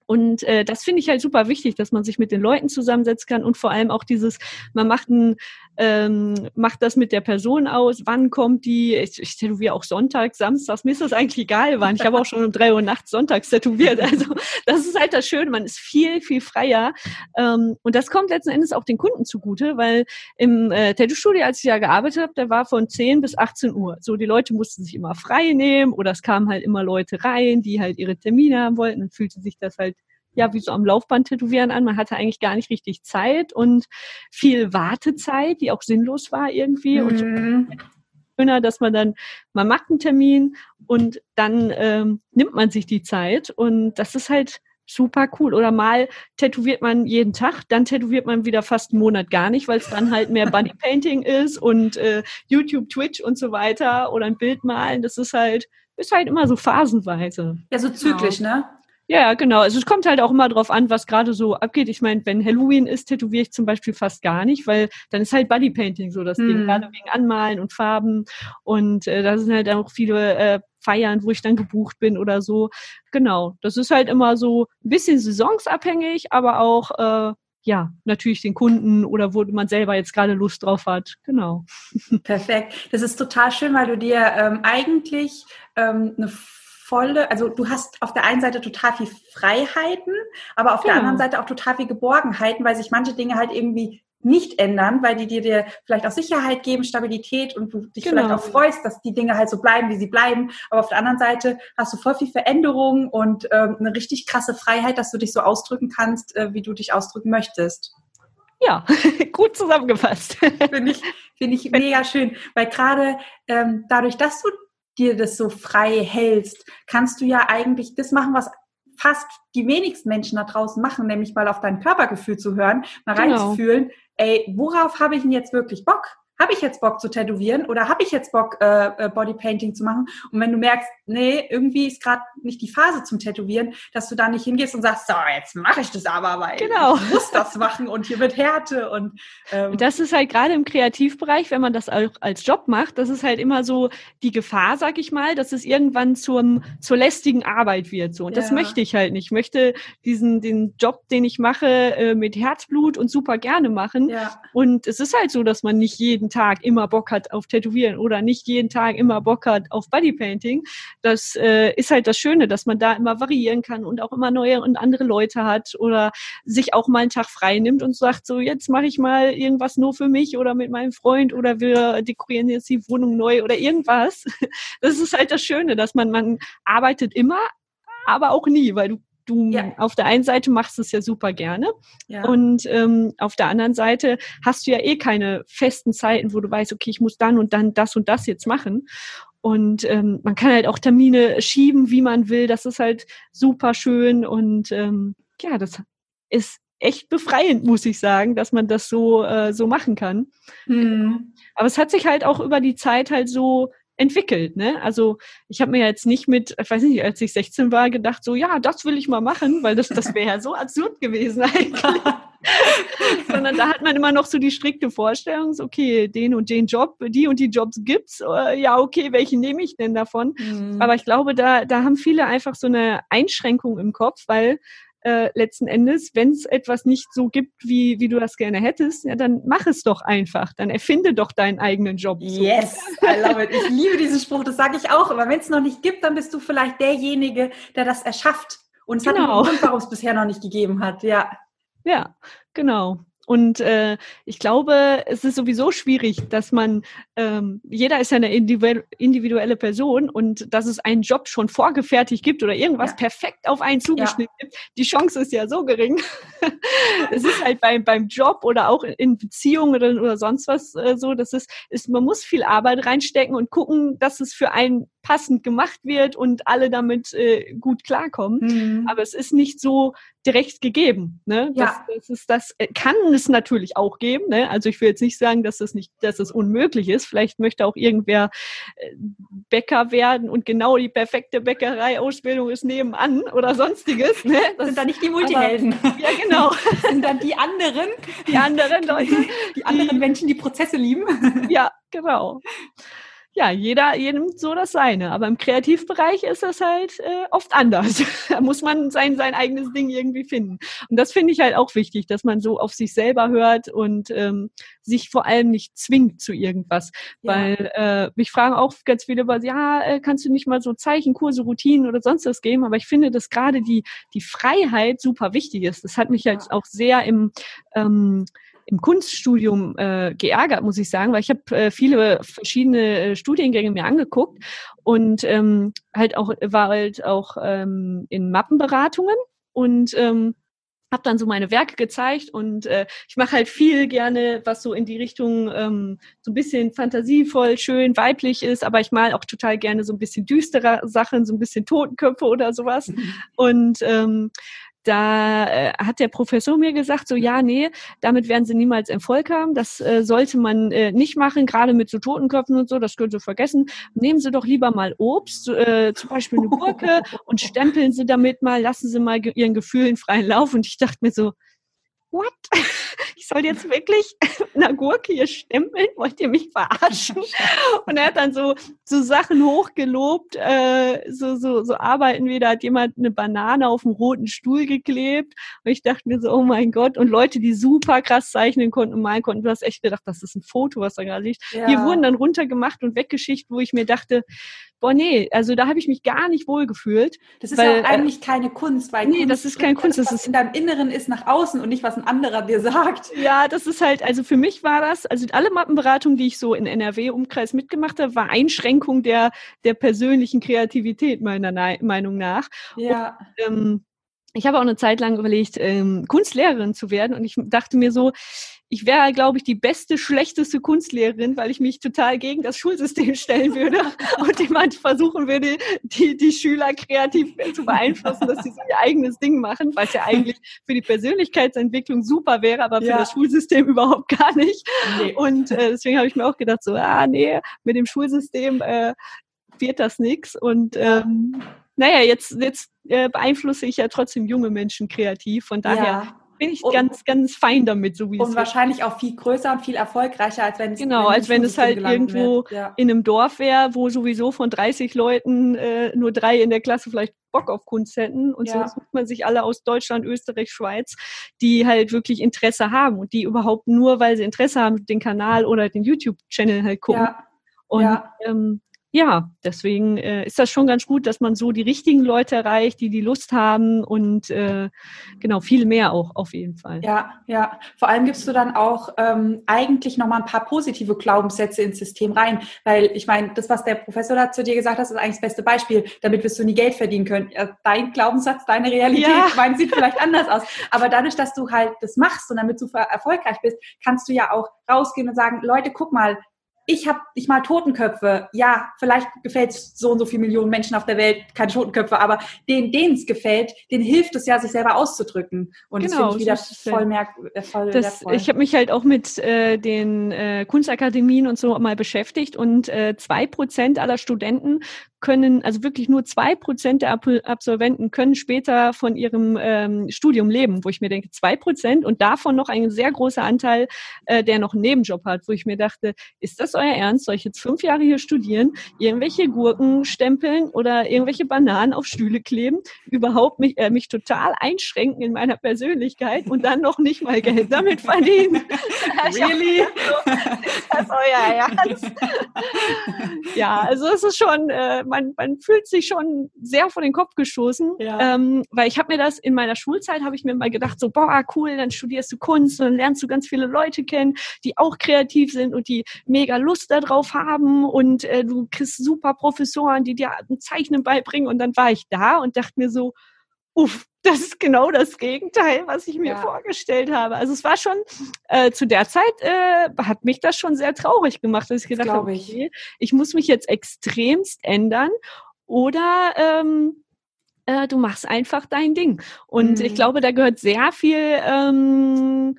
Und äh, das finde ich halt super wichtig, dass man sich mit den Leuten zusammensetzen kann und vor allem auch dieses, man macht ein, ähm, macht das mit der Person aus, wann kommt die, ich, ich tätowiere auch Sonntag, Samstags, mir ist das eigentlich egal wann. Ich habe auch schon um drei Uhr nachts sonntags tätowiert. Also das ist halt das Schöne, man ist viel, viel freier. Ähm, und das kommt letzten Endes auch den Kunden zugute, weil im äh, Tattoo-Studio, als ich ja gearbeitet habe, der war von 10 bis 18 Uhr. So, die Leute mussten sich immer frei nehmen oder es kamen halt immer Leute rein, die halt ihre Termine haben wollten. Dann fühlte sich das halt ja wie so am Laufband tätowieren an. Man hatte eigentlich gar nicht richtig Zeit und viel Wartezeit, die auch sinnlos war irgendwie. Mhm. Und schöner, dass man dann, man macht einen Termin und dann ähm, nimmt man sich die Zeit und das ist halt super cool. Oder mal tätowiert man jeden Tag, dann tätowiert man wieder fast einen Monat gar nicht, weil es dann halt mehr Bodypainting ist und äh, YouTube, Twitch und so weiter oder ein Bild malen. Das ist halt, ist halt immer so phasenweise. Ja, so zyklisch, genau. ne? Ja, genau. Also es kommt halt auch immer drauf an, was gerade so abgeht. Ich meine, wenn Halloween ist, tätowiere ich zum Beispiel fast gar nicht, weil dann ist halt Bodypainting so das hm. Ding, gerade wegen Anmalen und Farben. Und äh, da sind halt auch viele äh, Feiern, wo ich dann gebucht bin oder so. Genau. Das ist halt immer so ein bisschen saisonsabhängig, aber auch äh, ja, natürlich den Kunden oder wo man selber jetzt gerade Lust drauf hat. Genau. Perfekt. Das ist total schön, weil du dir ähm, eigentlich ähm, eine volle, also du hast auf der einen Seite total viel Freiheiten, aber auf genau. der anderen Seite auch total viel Geborgenheiten, weil sich manche Dinge halt irgendwie nicht ändern, weil die dir, dir vielleicht auch Sicherheit geben, Stabilität und du dich genau. vielleicht auch freust, dass die Dinge halt so bleiben, wie sie bleiben. Aber auf der anderen Seite hast du voll viel Veränderung und ähm, eine richtig krasse Freiheit, dass du dich so ausdrücken kannst, äh, wie du dich ausdrücken möchtest. Ja, gut zusammengefasst. Finde ich, finde ich mega schön, weil gerade ähm, dadurch, dass du dir das so frei hältst, kannst du ja eigentlich das machen, was fast die wenigsten Menschen da draußen machen, nämlich mal auf dein Körpergefühl zu hören, mal genau. reinzufühlen, ey, worauf habe ich denn jetzt wirklich Bock? Habe ich jetzt Bock zu tätowieren oder habe ich jetzt Bock, äh, äh, Bodypainting zu machen? Und wenn du merkst, nee, irgendwie ist gerade nicht die Phase zum Tätowieren, dass du da nicht hingehst und sagst, so, jetzt mache ich das aber, weil genau. ich muss das machen und hier wird Härte. Und ähm, das ist halt gerade im Kreativbereich, wenn man das auch als Job macht, das ist halt immer so die Gefahr, sag ich mal, dass es irgendwann zum, zur lästigen Arbeit wird. So. Und ja. das möchte ich halt nicht. Ich möchte diesen den Job, den ich mache, äh, mit Herzblut und super gerne machen. Ja. Und es ist halt so, dass man nicht jeden Tag immer Bock hat auf Tätowieren oder nicht jeden Tag immer Bock hat auf Bodypainting. Das äh, ist halt das Schöne, dass man da immer variieren kann und auch immer neue und andere Leute hat oder sich auch mal einen Tag frei nimmt und sagt, so jetzt mache ich mal irgendwas nur für mich oder mit meinem Freund oder wir dekorieren jetzt die Wohnung neu oder irgendwas. Das ist halt das Schöne, dass man, man arbeitet immer, aber auch nie, weil du du ja. auf der einen Seite machst es ja super gerne ja. und ähm, auf der anderen Seite hast du ja eh keine festen Zeiten, wo du weißt, okay, ich muss dann und dann das und das jetzt machen. Und ähm, man kann halt auch Termine schieben, wie man will. Das ist halt super schön und ähm, ja, das ist echt befreiend, muss ich sagen, dass man das so äh, so machen kann. Mhm. Aber es hat sich halt auch über die Zeit halt so entwickelt. Ne? Also ich habe mir jetzt nicht mit, ich weiß nicht, als ich 16 war, gedacht, so ja, das will ich mal machen, weil das, das wäre ja so absurd gewesen eigentlich. Sondern da hat man immer noch so die strikte Vorstellung, so, okay, den und den Job, die und die Jobs gibt's. Äh, ja, okay, welchen nehme ich denn davon? Mhm. Aber ich glaube, da, da haben viele einfach so eine Einschränkung im Kopf, weil äh, letzten Endes, wenn es etwas nicht so gibt, wie, wie du das gerne hättest, ja, dann mach es doch einfach. Dann erfinde doch deinen eigenen Job. Yes, I love it. Ich liebe diesen Spruch, das sage ich auch. Aber wenn es noch nicht gibt, dann bist du vielleicht derjenige, der das erschafft. Und es genau. hat einen Grund, warum es bisher noch nicht gegeben hat. Ja. Ja, genau. Und äh, ich glaube, es ist sowieso schwierig, dass man, ähm, jeder ist ja eine individuelle Person und dass es einen Job schon vorgefertigt gibt oder irgendwas ja. perfekt auf einen zugeschnitten ja. gibt, die Chance ist ja so gering. es ist halt beim, beim Job oder auch in Beziehungen oder, oder sonst was äh, so, dass es ist, man muss viel Arbeit reinstecken und gucken, dass es für einen passend gemacht wird und alle damit äh, gut klarkommen. Mhm. Aber es ist nicht so direkt gegeben. Ne? Ja. Das, das, ist, das äh, kann es natürlich auch geben. Ne? Also ich will jetzt nicht sagen, dass es nicht, dass es unmöglich ist. Vielleicht möchte auch irgendwer äh, Bäcker werden und genau die perfekte Bäckereiausbildung ist nebenan oder sonstiges. Ne? Das sind dann nicht die Multihelden. Aber, ja, genau. Das sind dann die anderen, die anderen Leute, die anderen die, Menschen, die Prozesse lieben. Ja, genau ja, jeder, jedem so das seine. Aber im Kreativbereich ist das halt äh, oft anders. da muss man sein, sein eigenes Ding irgendwie finden. Und das finde ich halt auch wichtig, dass man so auf sich selber hört und ähm, sich vor allem nicht zwingt zu irgendwas. Ja. Weil äh, mich fragen auch ganz viele über, ja, äh, kannst du nicht mal so Zeichenkurse, Routinen oder sonst was geben? Aber ich finde, dass gerade die, die Freiheit super wichtig ist. Das hat mich halt auch sehr im ähm, im Kunststudium äh, geärgert, muss ich sagen, weil ich habe äh, viele verschiedene äh, Studiengänge mir angeguckt und ähm, halt auch war halt auch ähm, in Mappenberatungen und ähm, habe dann so meine Werke gezeigt und äh, ich mache halt viel gerne, was so in die Richtung ähm, so ein bisschen fantasievoll, schön, weiblich ist, aber ich mal auch total gerne so ein bisschen düstere Sachen, so ein bisschen Totenköpfe oder sowas. Mhm. Und ähm, da äh, hat der Professor mir gesagt, so ja, nee, damit werden sie niemals Erfolg haben. Das äh, sollte man äh, nicht machen, gerade mit so Totenköpfen und so, das können Sie vergessen. Nehmen Sie doch lieber mal Obst, äh, zum Beispiel eine Gurke und stempeln Sie damit mal, lassen Sie mal Ihren Gefühlen freien Lauf. Und ich dachte mir so, what? Ich soll jetzt wirklich eine Gurke hier stempeln? Wollt ihr mich verarschen? Und er hat dann so, so Sachen hochgelobt, äh, so, so, so Arbeiten wie, da hat jemand eine Banane auf einen roten Stuhl geklebt. Und ich dachte mir so, oh mein Gott. Und Leute, die super krass zeichnen konnten und malen konnten, du hast echt gedacht, das ist ein Foto, was da gerade liegt. Ja. Die wurden dann runtergemacht und weggeschickt, wo ich mir dachte, boah, nee, also da habe ich mich gar nicht wohl gefühlt. Das ist weil, ja auch eigentlich äh, keine Kunst, weil nee, Kunst das ist keine Kunst, das, ist in deinem Inneren ist nach außen und nicht was ein anderer dir sagt. Ja, das ist halt, also für mich war das, also alle Mappenberatungen, die ich so in NRW-Umkreis mitgemacht habe, war Einschränkung der der persönlichen Kreativität meiner Meinung nach. Ja. Und, ähm, ich habe auch eine Zeit lang überlegt, ähm, Kunstlehrerin zu werden und ich dachte mir so, ich wäre, glaube ich, die beste, schlechteste Kunstlehrerin, weil ich mich total gegen das Schulsystem stellen würde und jemand versuchen würde, die, die Schüler kreativ zu beeinflussen, dass sie so ihr eigenes Ding machen, was ja eigentlich für die Persönlichkeitsentwicklung super wäre, aber für ja. das Schulsystem überhaupt gar nicht. Nee. Und äh, deswegen habe ich mir auch gedacht, so, ah nee, mit dem Schulsystem äh, wird das nichts. Und ähm, naja, jetzt, jetzt äh, beeinflusse ich ja trotzdem junge Menschen kreativ. Von daher ja bin ich und, ganz, ganz fein damit, so wie und es Und wahrscheinlich wird. auch viel größer und viel erfolgreicher, als wenn es Genau, als wenn es halt irgendwo ja. in einem Dorf wäre, wo sowieso von 30 Leuten äh, nur drei in der Klasse vielleicht Bock auf Kunst hätten. Und ja. so sucht man sich alle aus Deutschland, Österreich, Schweiz, die halt wirklich Interesse haben und die überhaupt nur, weil sie Interesse haben, den Kanal oder den YouTube-Channel halt gucken. Ja. Und ja. Ähm, ja, deswegen äh, ist das schon ganz gut, dass man so die richtigen Leute erreicht, die die Lust haben und äh, genau viel mehr auch auf jeden Fall. Ja, ja. Vor allem gibst du dann auch ähm, eigentlich noch mal ein paar positive Glaubenssätze ins System rein, weil ich meine, das, was der Professor da zu dir gesagt hat, ist eigentlich das beste Beispiel. Damit wirst du nie Geld verdienen können. Dein Glaubenssatz, deine Realität, ja. ich meine, sieht vielleicht anders aus. Aber dadurch, dass du halt das machst und damit du erfolgreich bist, kannst du ja auch rausgehen und sagen, Leute, guck mal, ich habe ich mal Totenköpfe. Ja, vielleicht gefällt es so und so viele Millionen Menschen auf der Welt keine Totenköpfe, aber denen, denen es gefällt, denen hilft es ja, sich selber auszudrücken. Und genau, das finde ich wieder so voll, merk, äh, voll das, Ich habe mich halt auch mit äh, den äh, Kunstakademien und so mal beschäftigt und äh, zwei Prozent aller Studenten können, also wirklich nur zwei Prozent der Absolventen können später von ihrem ähm, Studium leben, wo ich mir denke, zwei Prozent und davon noch ein sehr großer Anteil, äh, der noch einen Nebenjob hat, wo ich mir dachte, ist das das euer Ernst? Soll ich jetzt fünf Jahre hier studieren, irgendwelche Gurken stempeln oder irgendwelche Bananen auf Stühle kleben, überhaupt mich, äh, mich total einschränken in meiner Persönlichkeit und dann noch nicht mal Geld damit verdienen? really? ist das euer Ernst? ja, also es ist schon, äh, man, man fühlt sich schon sehr vor den Kopf gestoßen, ja. ähm, weil ich habe mir das in meiner Schulzeit, habe ich mir mal gedacht, so, boah, cool, dann studierst du Kunst und dann lernst du ganz viele Leute kennen, die auch kreativ sind und die mega Lust darauf haben und äh, du kriegst super Professoren, die dir ein Zeichnen beibringen und dann war ich da und dachte mir so, uff, das ist genau das Gegenteil, was ich mir ja. vorgestellt habe. Also es war schon äh, zu der Zeit äh, hat mich das schon sehr traurig gemacht, dass ich gedacht habe, okay, ich muss mich jetzt extremst ändern oder ähm, äh, du machst einfach dein Ding. Und mhm. ich glaube, da gehört sehr viel ähm,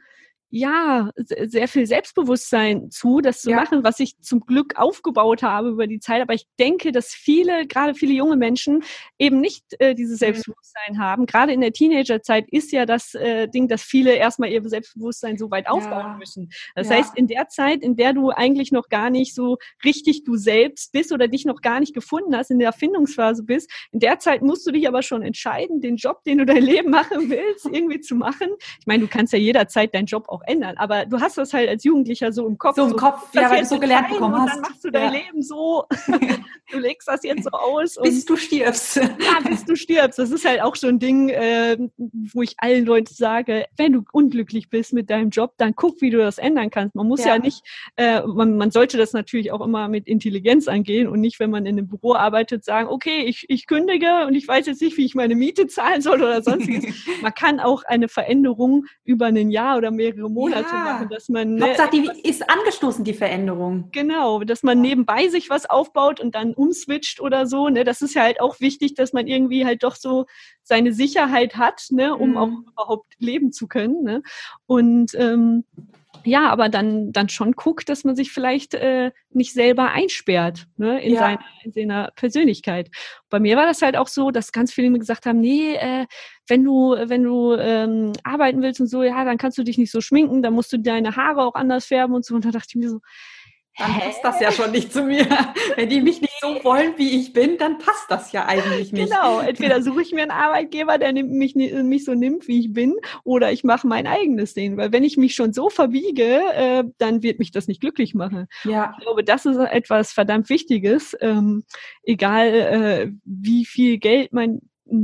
ja, sehr viel Selbstbewusstsein zu, das zu ja. machen, was ich zum Glück aufgebaut habe über die Zeit. Aber ich denke, dass viele, gerade viele junge Menschen eben nicht äh, dieses mhm. Selbstbewusstsein mhm. haben. Gerade in der Teenagerzeit ist ja das äh, Ding, dass viele erstmal ihr Selbstbewusstsein so weit aufbauen ja. müssen. Das ja. heißt, in der Zeit, in der du eigentlich noch gar nicht so richtig du selbst bist oder dich noch gar nicht gefunden hast, in der Erfindungsphase bist, in der Zeit musst du dich aber schon entscheiden, den Job, den du dein Leben machen willst, irgendwie zu machen. Ich meine, du kannst ja jederzeit deinen Job auch ändern. Aber du hast das halt als Jugendlicher so im Kopf. So im Kopf, ja, weil du so gelernt bekommen hast. Und dann machst du dein ja. Leben so, du legst das jetzt so aus. bis du stirbst. Ja, bis du stirbst. Das ist halt auch so ein Ding, äh, wo ich allen Leuten sage, wenn du unglücklich bist mit deinem Job, dann guck, wie du das ändern kannst. Man muss ja, ja nicht, äh, man, man sollte das natürlich auch immer mit Intelligenz angehen und nicht, wenn man in einem Büro arbeitet, sagen, okay, ich, ich kündige und ich weiß jetzt nicht, wie ich meine Miete zahlen soll oder sonstiges. man kann auch eine Veränderung über ein Jahr oder mehrere Monate ja. machen, dass man. Ne, Hauptsache, die ist angestoßen, die Veränderung. Genau, dass man nebenbei sich was aufbaut und dann umswitcht oder so. Ne, das ist ja halt auch wichtig, dass man irgendwie halt doch so seine Sicherheit hat, ne, um mhm. auch überhaupt leben zu können. Ne? Und ähm, ja, aber dann, dann schon guckt, dass man sich vielleicht äh, nicht selber einsperrt ne, in, ja. seiner, in seiner Persönlichkeit. Bei mir war das halt auch so, dass ganz viele mir gesagt haben, nee, äh, wenn du, wenn du ähm, arbeiten willst und so, ja, dann kannst du dich nicht so schminken, dann musst du deine Haare auch anders färben und so. Und da dachte ich mir so, dann passt das ja schon nicht zu mir. Wenn die mich nicht so wollen, wie ich bin, dann passt das ja eigentlich nicht. Genau, entweder suche ich mir einen Arbeitgeber, der mich, mich so nimmt, wie ich bin, oder ich mache mein eigenes Ding. Weil wenn ich mich schon so verbiege, äh, dann wird mich das nicht glücklich machen. Ja. Ich glaube, das ist etwas verdammt Wichtiges. Ähm, egal, äh, wie viel Geld man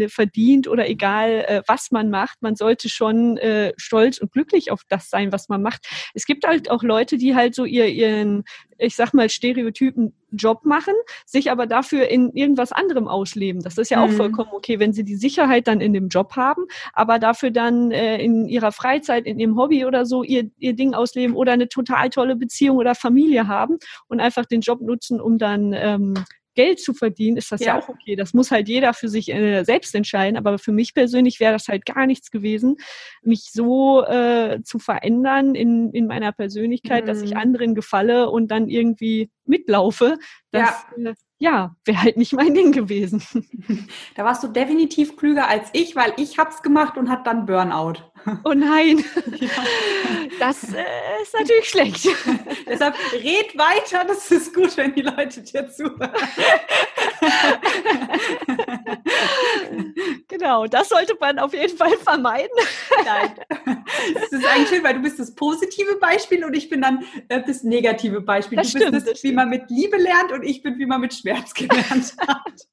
verdient oder egal äh, was man macht, man sollte schon äh, stolz und glücklich auf das sein, was man macht. Es gibt halt auch Leute, die halt so ihr, ihren, ich sag mal, stereotypen Job machen, sich aber dafür in irgendwas anderem ausleben. Das ist ja auch mhm. vollkommen okay, wenn sie die Sicherheit dann in dem Job haben, aber dafür dann äh, in ihrer Freizeit, in ihrem Hobby oder so ihr, ihr Ding ausleben oder eine total tolle Beziehung oder Familie haben und einfach den Job nutzen, um dann ähm, Geld zu verdienen, ist das ja, ja auch okay. Das muss halt jeder für sich äh, selbst entscheiden. Aber für mich persönlich wäre das halt gar nichts gewesen, mich so äh, zu verändern in, in meiner Persönlichkeit, mhm. dass ich mhm. anderen gefalle und dann irgendwie mitlaufe. Das, ja. Ja, wäre halt nicht mein Ding gewesen. Da warst du definitiv klüger als ich, weil ich hab's gemacht und hat dann Burnout. Oh nein, ja. das äh, ist natürlich schlecht. Deshalb red weiter, das ist gut, wenn die Leute dir zuhören. genau, das sollte man auf jeden Fall vermeiden. Nein, das ist eigentlich schön, weil du bist das positive Beispiel und ich bin dann äh, das negative Beispiel. Das du stimmt, bist das, wie man mit Liebe lernt und ich bin, wie man mit Schmerz gelernt hat.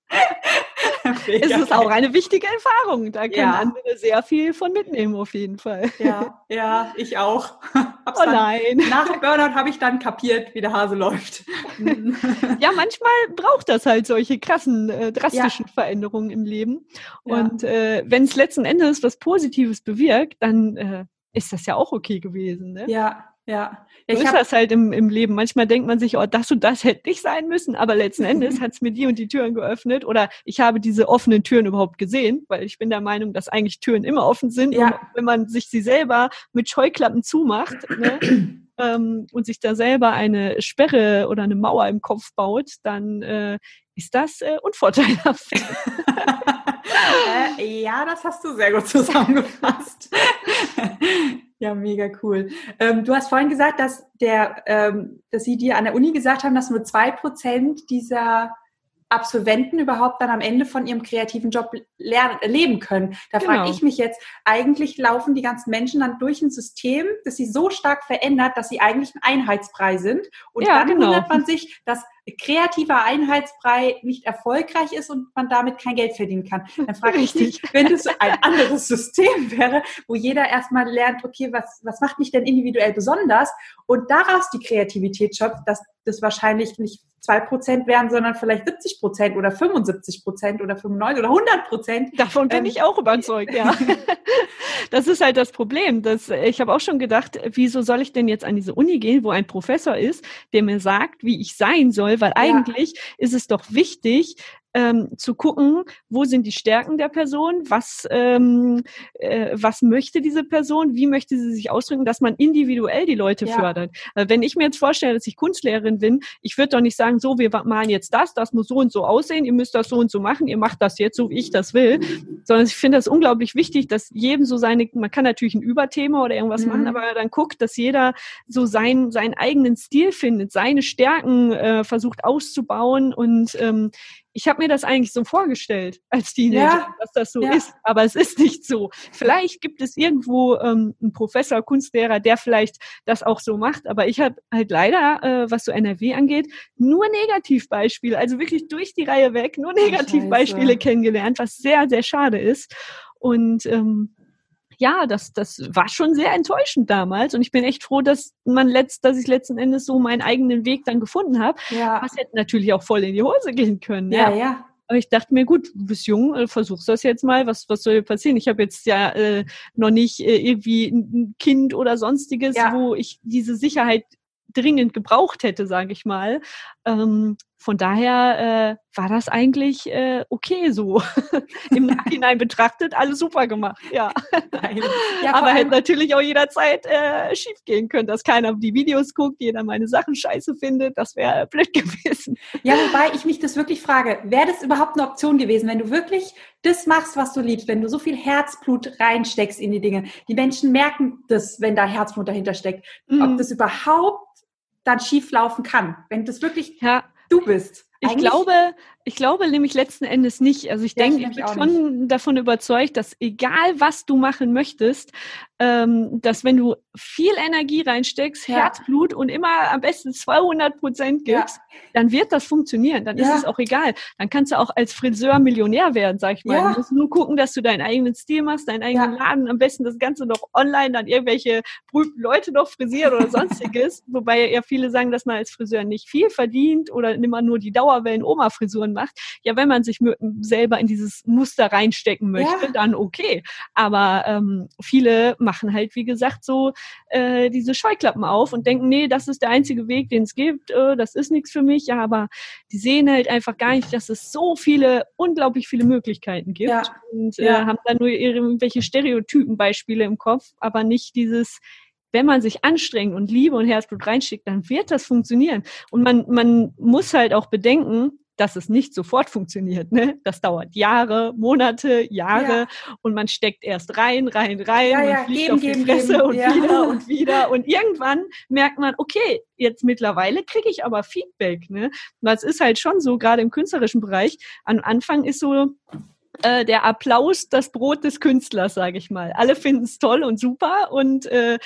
es ist auch eine wichtige Erfahrung. Da können ja. andere sehr viel von mitnehmen, auf jeden Fall. Ja, ja, ich auch. Hab's oh nein. Nach dem Burnout habe ich dann kapiert, wie der Hase läuft. ja, manchmal braucht das halt solche krassen, äh, drastischen ja. Veränderungen im Leben. Und ja. äh, wenn es letzten Endes was Positives bewirkt, dann äh, ist das ja auch okay gewesen. Ne? Ja, ja. So ist das halt im, im Leben. Manchmal denkt man sich, oh, das und das hätte nicht sein müssen, aber letzten Endes hat es mir die und die Türen geöffnet oder ich habe diese offenen Türen überhaupt gesehen, weil ich bin der Meinung, dass eigentlich Türen immer offen sind. Ja. Und wenn man sich sie selber mit Scheuklappen zumacht ne, ähm, und sich da selber eine Sperre oder eine Mauer im Kopf baut, dann äh, ist das äh, unvorteilhaft. äh, ja, das hast du sehr gut zusammengefasst. Ja, mega cool. Ähm, du hast vorhin gesagt, dass der, ähm, dass Sie dir an der Uni gesagt haben, dass nur zwei Prozent dieser Absolventen überhaupt dann am Ende von ihrem kreativen Job lernen, leben können. Da genau. frage ich mich jetzt, eigentlich laufen die ganzen Menschen dann durch ein System, das sie so stark verändert, dass sie eigentlich ein Einheitsbrei sind. Und ja, dann genau. wundert man sich, dass kreativer Einheitsbrei nicht erfolgreich ist und man damit kein Geld verdienen kann. Dann frage ich mich, wenn es ein anderes System wäre, wo jeder erstmal lernt, okay, was, was macht mich denn individuell besonders und daraus die Kreativität schöpft, dass das wahrscheinlich nicht zwei Prozent wären, sondern vielleicht 70 Prozent oder 75 Prozent oder 95 oder 100 Prozent. Davon bin ähm, ich auch überzeugt, ja. das ist halt das Problem. Dass, ich habe auch schon gedacht, wieso soll ich denn jetzt an diese Uni gehen, wo ein Professor ist, der mir sagt, wie ich sein soll, weil eigentlich ja. ist es doch wichtig, ähm, zu gucken, wo sind die Stärken der Person, was, ähm, äh, was möchte diese Person, wie möchte sie sich ausdrücken, dass man individuell die Leute ja. fördert. Also wenn ich mir jetzt vorstelle, dass ich Kunstlehrerin bin, ich würde doch nicht sagen, so, wir malen jetzt das, das muss so und so aussehen, ihr müsst das so und so machen, ihr macht das jetzt so, wie ich das will, sondern ich finde das unglaublich wichtig, dass jedem so seine, man kann natürlich ein Überthema oder irgendwas mhm. machen, aber dann guckt, dass jeder so sein, seinen eigenen Stil findet, seine Stärken äh, versucht auszubauen und ähm, ich habe mir das eigentlich so vorgestellt als Teenager, ja, dass das so ja. ist, aber es ist nicht so. Vielleicht gibt es irgendwo ähm, einen Professor, Kunstlehrer, der vielleicht das auch so macht, aber ich habe halt leider, äh, was so NRW angeht, nur Negativbeispiele, also wirklich durch die Reihe weg, nur Negativbeispiele kennengelernt, was sehr, sehr schade ist. Und ähm, ja, das, das war schon sehr enttäuschend damals und ich bin echt froh, dass man letzt, dass ich letzten Endes so meinen eigenen Weg dann gefunden habe. Ja. Was hätte natürlich auch voll in die Hose gehen können. Ja, ja. ja. Aber ich dachte mir, gut, du bist jung, äh, versuchst das jetzt mal, was, was soll passieren? Ich habe jetzt ja äh, noch nicht äh, irgendwie ein Kind oder sonstiges, ja. wo ich diese Sicherheit dringend gebraucht hätte, sage ich mal. Ähm, von daher äh, war das eigentlich äh, okay so. Im Nachhinein betrachtet, alles super gemacht, ja. ja Aber hätte natürlich auch jederzeit äh, schief gehen können, dass keiner die Videos guckt, jeder meine Sachen scheiße findet. Das wäre blöd gewesen. Ja, wobei ich mich das wirklich frage, wäre das überhaupt eine Option gewesen, wenn du wirklich das machst, was du liebst, wenn du so viel Herzblut reinsteckst in die Dinge. Die Menschen merken das, wenn da Herzblut dahinter steckt. Mhm. Ob das überhaupt dann schief laufen kann. Wenn das wirklich ja. Du bist. Ich glaube, ich glaube nämlich letzten Endes nicht. Also ich ja, denke, ich bin schon nicht. davon überzeugt, dass egal was du machen möchtest, ähm, dass wenn du viel Energie reinsteckst, ja. Herzblut und immer am besten 200 Prozent gibst, ja. dann wird das funktionieren. Dann ist es auch egal. Dann kannst du auch als Friseur Millionär werden, sag ich mal. Du musst nur gucken, dass du deinen eigenen Stil machst, deinen eigenen Laden, am besten das Ganze noch online, dann irgendwelche berühmten Leute noch frisieren oder sonstiges. Wobei ja viele sagen, dass man als Friseur nicht viel verdient oder immer nur die Dauerwellen-Oma-Frisuren macht. Ja, wenn man sich selber in dieses Muster reinstecken möchte, ja. dann okay. Aber ähm, viele machen halt, wie gesagt, so äh, diese Scheuklappen auf und denken, nee, das ist der einzige Weg, den es gibt, äh, das ist nichts für mich. Ja, aber die sehen halt einfach gar nicht, dass es so viele, unglaublich viele Möglichkeiten gibt ja. und äh, ja. haben dann nur irgendwelche Stereotypenbeispiele im Kopf, aber nicht dieses wenn man sich anstrengt und Liebe und Herzblut reinsteckt, dann wird das funktionieren. Und man, man muss halt auch bedenken, dass es nicht sofort funktioniert. Ne? Das dauert Jahre, Monate, Jahre ja. und man steckt erst rein, rein, rein ja, ja, und fliegt geben, auf die Fresse geben, und wieder und wieder und irgendwann merkt man, okay, jetzt mittlerweile kriege ich aber Feedback. Ne? Weil es ist halt schon so, gerade im künstlerischen Bereich, am Anfang ist so, äh, der Applaus das Brot des Künstlers, sage ich mal. Alle finden es toll und super und äh,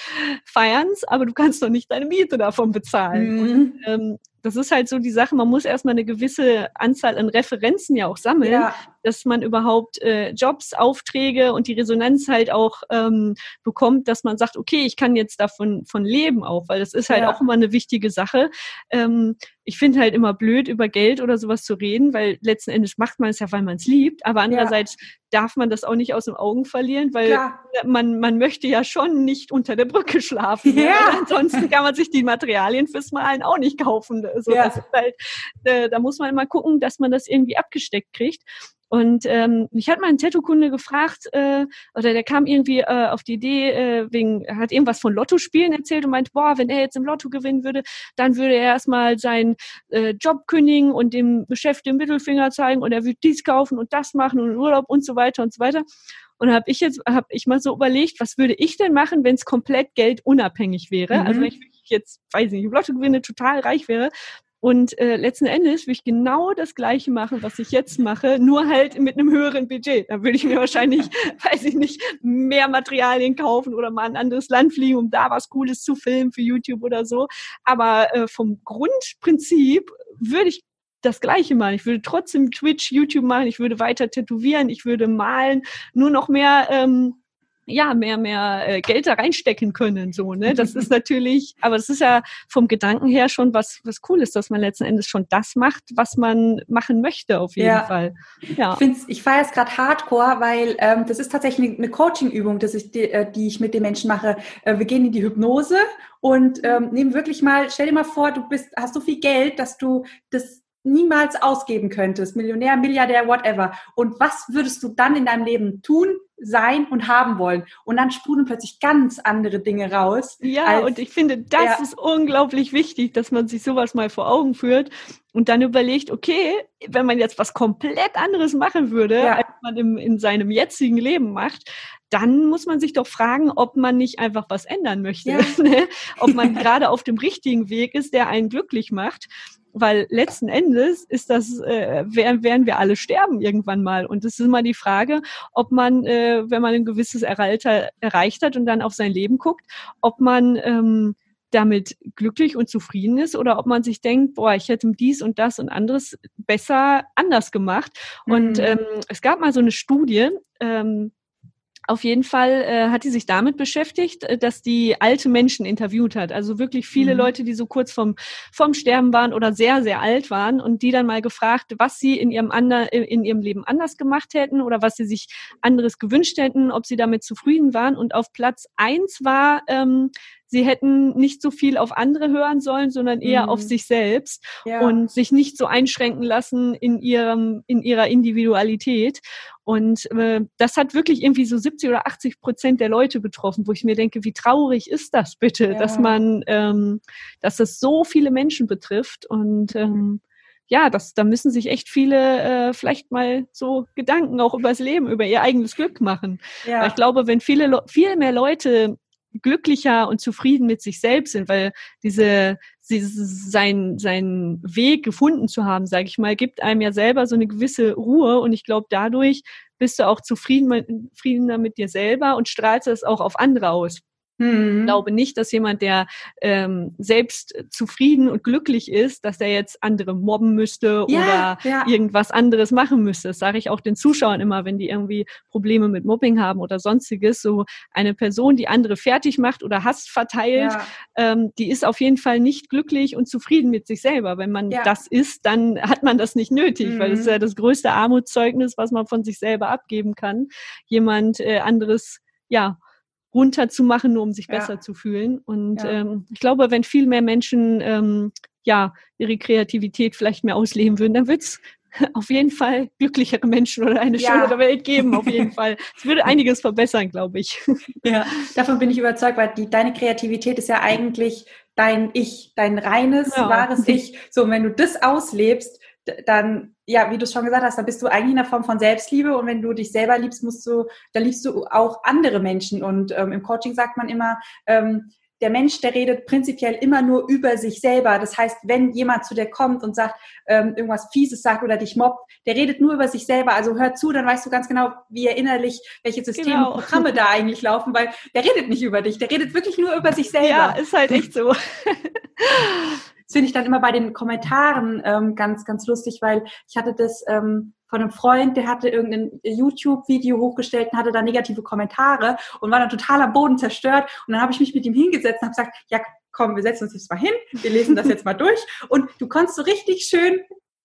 feiern es, aber du kannst doch nicht deine Miete davon bezahlen. Mhm. Und, ähm, das ist halt so die Sache, man muss erstmal eine gewisse Anzahl an Referenzen ja auch sammeln, ja. Dass man überhaupt äh, Jobs, Aufträge und die Resonanz halt auch ähm, bekommt, dass man sagt, okay, ich kann jetzt davon von leben auch, weil das ist halt ja. auch immer eine wichtige Sache. Ähm, ich finde halt immer blöd, über Geld oder sowas zu reden, weil letzten Endes macht man es ja, weil man es liebt. Aber andererseits ja. darf man das auch nicht aus den Augen verlieren, weil man, man möchte ja schon nicht unter der Brücke schlafen. Ne? Ja. Ansonsten kann man sich die Materialien fürs Malen auch nicht kaufen. So, ja. halt, äh, da muss man immer gucken, dass man das irgendwie abgesteckt kriegt. Und ähm, mich hat mal ein Tattoo-Kunde gefragt, äh, oder der kam irgendwie äh, auf die Idee, äh, wegen, hat irgendwas von Lotto-Spielen erzählt und meint, boah, wenn er jetzt im Lotto gewinnen würde, dann würde er erstmal seinen äh, Job kündigen und dem Chef den Mittelfinger zeigen und er würde dies kaufen und das machen und Urlaub und so weiter und so weiter. Und habe ich jetzt, habe ich mal so überlegt, was würde ich denn machen, wenn es komplett geldunabhängig wäre? Also mhm. Also wenn ich jetzt, weiß ich nicht, im Lotto gewinne, total reich wäre, und äh, letzten Endes würde ich genau das Gleiche machen, was ich jetzt mache, nur halt mit einem höheren Budget. Da würde ich mir wahrscheinlich, weiß ich nicht, mehr Materialien kaufen oder mal ein anderes Land fliegen, um da was Cooles zu filmen für YouTube oder so. Aber äh, vom Grundprinzip würde ich das Gleiche machen. Ich würde trotzdem Twitch, YouTube machen, ich würde weiter tätowieren, ich würde malen, nur noch mehr ähm, ja, mehr, mehr äh, Geld da reinstecken können, so, ne? Das ist natürlich, aber das ist ja vom Gedanken her schon was, was cool ist, dass man letzten Endes schon das macht, was man machen möchte, auf jeden ja. Fall. Ja. Ich, find's, ich feiere es gerade hardcore, weil ähm, das ist tatsächlich eine Coaching-Übung, die, äh, die ich mit den Menschen mache. Äh, wir gehen in die Hypnose und ähm, nehmen wirklich mal, stell dir mal vor, du bist, hast so viel Geld, dass du das niemals ausgeben könntest, Millionär, Milliardär, whatever. Und was würdest du dann in deinem Leben tun, sein und haben wollen? Und dann sprudeln plötzlich ganz andere Dinge raus. Ja, und ich finde, das ist unglaublich wichtig, dass man sich sowas mal vor Augen führt und dann überlegt, okay, wenn man jetzt was komplett anderes machen würde, ja. als man im, in seinem jetzigen Leben macht, dann muss man sich doch fragen, ob man nicht einfach was ändern möchte. Ja. Ne? ob man gerade auf dem richtigen Weg ist, der einen glücklich macht weil letzten Endes ist das, äh, werden wir alle sterben irgendwann mal. Und es ist immer die Frage, ob man, äh, wenn man ein gewisses Eralter erreicht hat und dann auf sein Leben guckt, ob man ähm, damit glücklich und zufrieden ist oder ob man sich denkt, boah, ich hätte dies und das und anderes besser anders gemacht. Mhm. Und ähm, es gab mal so eine Studie, ähm, auf jeden Fall äh, hat die sich damit beschäftigt, äh, dass die alte Menschen interviewt hat. Also wirklich viele mhm. Leute, die so kurz vom, vom Sterben waren oder sehr, sehr alt waren und die dann mal gefragt, was sie in ihrem, ander, in ihrem Leben anders gemacht hätten oder was sie sich anderes gewünscht hätten, ob sie damit zufrieden waren. Und auf Platz eins war, ähm, sie hätten nicht so viel auf andere hören sollen, sondern eher mhm. auf sich selbst ja. und sich nicht so einschränken lassen in ihrem, in ihrer Individualität. Und äh, das hat wirklich irgendwie so 70 oder 80 Prozent der Leute betroffen, wo ich mir denke, wie traurig ist das bitte, ja. dass man, ähm, dass es so viele Menschen betrifft und ähm, ja, das, da müssen sich echt viele äh, vielleicht mal so Gedanken auch übers Leben, über ihr eigenes Glück machen. Ja. Weil ich glaube, wenn viele, viel mehr Leute glücklicher und zufrieden mit sich selbst sind, weil diese, sein, sein Weg gefunden zu haben, sage ich mal, gibt einem ja selber so eine gewisse Ruhe und ich glaube, dadurch bist du auch zufrieden, zufriedener mit dir selber und strahlst es auch auf andere aus. Mhm. Ich glaube nicht, dass jemand, der ähm, selbst zufrieden und glücklich ist, dass der jetzt andere mobben müsste ja, oder ja. irgendwas anderes machen müsste. Das sage ich auch den Zuschauern immer, wenn die irgendwie Probleme mit Mobbing haben oder sonstiges. So eine Person, die andere fertig macht oder Hass verteilt, ja. ähm, die ist auf jeden Fall nicht glücklich und zufrieden mit sich selber. Wenn man das ist, dann hat man das nicht nötig, mhm. weil das ist ja das größte Armutszeugnis, was man von sich selber abgeben kann. Jemand äh, anderes, ja, runterzumachen, nur um sich ja. besser zu fühlen. Und ja. ähm, ich glaube, wenn viel mehr Menschen ähm, ja ihre Kreativität vielleicht mehr ausleben würden, dann wird's auf jeden Fall glücklichere Menschen oder eine ja. schönere Welt geben, auf jeden Fall. Es würde einiges verbessern, glaube ich. Ja, davon bin ich überzeugt, weil die, deine Kreativität ist ja eigentlich dein Ich, dein reines, ja. wahres Ich. So, und wenn du das auslebst, dann, ja, wie du es schon gesagt hast, dann bist du eigentlich in einer Form von Selbstliebe und wenn du dich selber liebst, musst du, dann liebst du auch andere Menschen und ähm, im Coaching sagt man immer, ähm, der Mensch, der redet prinzipiell immer nur über sich selber. Das heißt, wenn jemand zu dir kommt und sagt, ähm, irgendwas Fieses sagt oder dich mobbt, der redet nur über sich selber. Also hör zu, dann weißt du ganz genau, wie er innerlich, welche Systeme genau. Programme da eigentlich laufen, weil der redet nicht über dich, der redet wirklich nur über sich selber. Ja, ist halt echt so. Das finde ich dann immer bei den Kommentaren ähm, ganz, ganz lustig, weil ich hatte das ähm, von einem Freund, der hatte irgendein YouTube-Video hochgestellt und hatte da negative Kommentare und war dann total am Boden zerstört. Und dann habe ich mich mit ihm hingesetzt und habe gesagt, ja, komm, wir setzen uns jetzt mal hin, wir lesen das jetzt mal durch. Und du konntest so richtig schön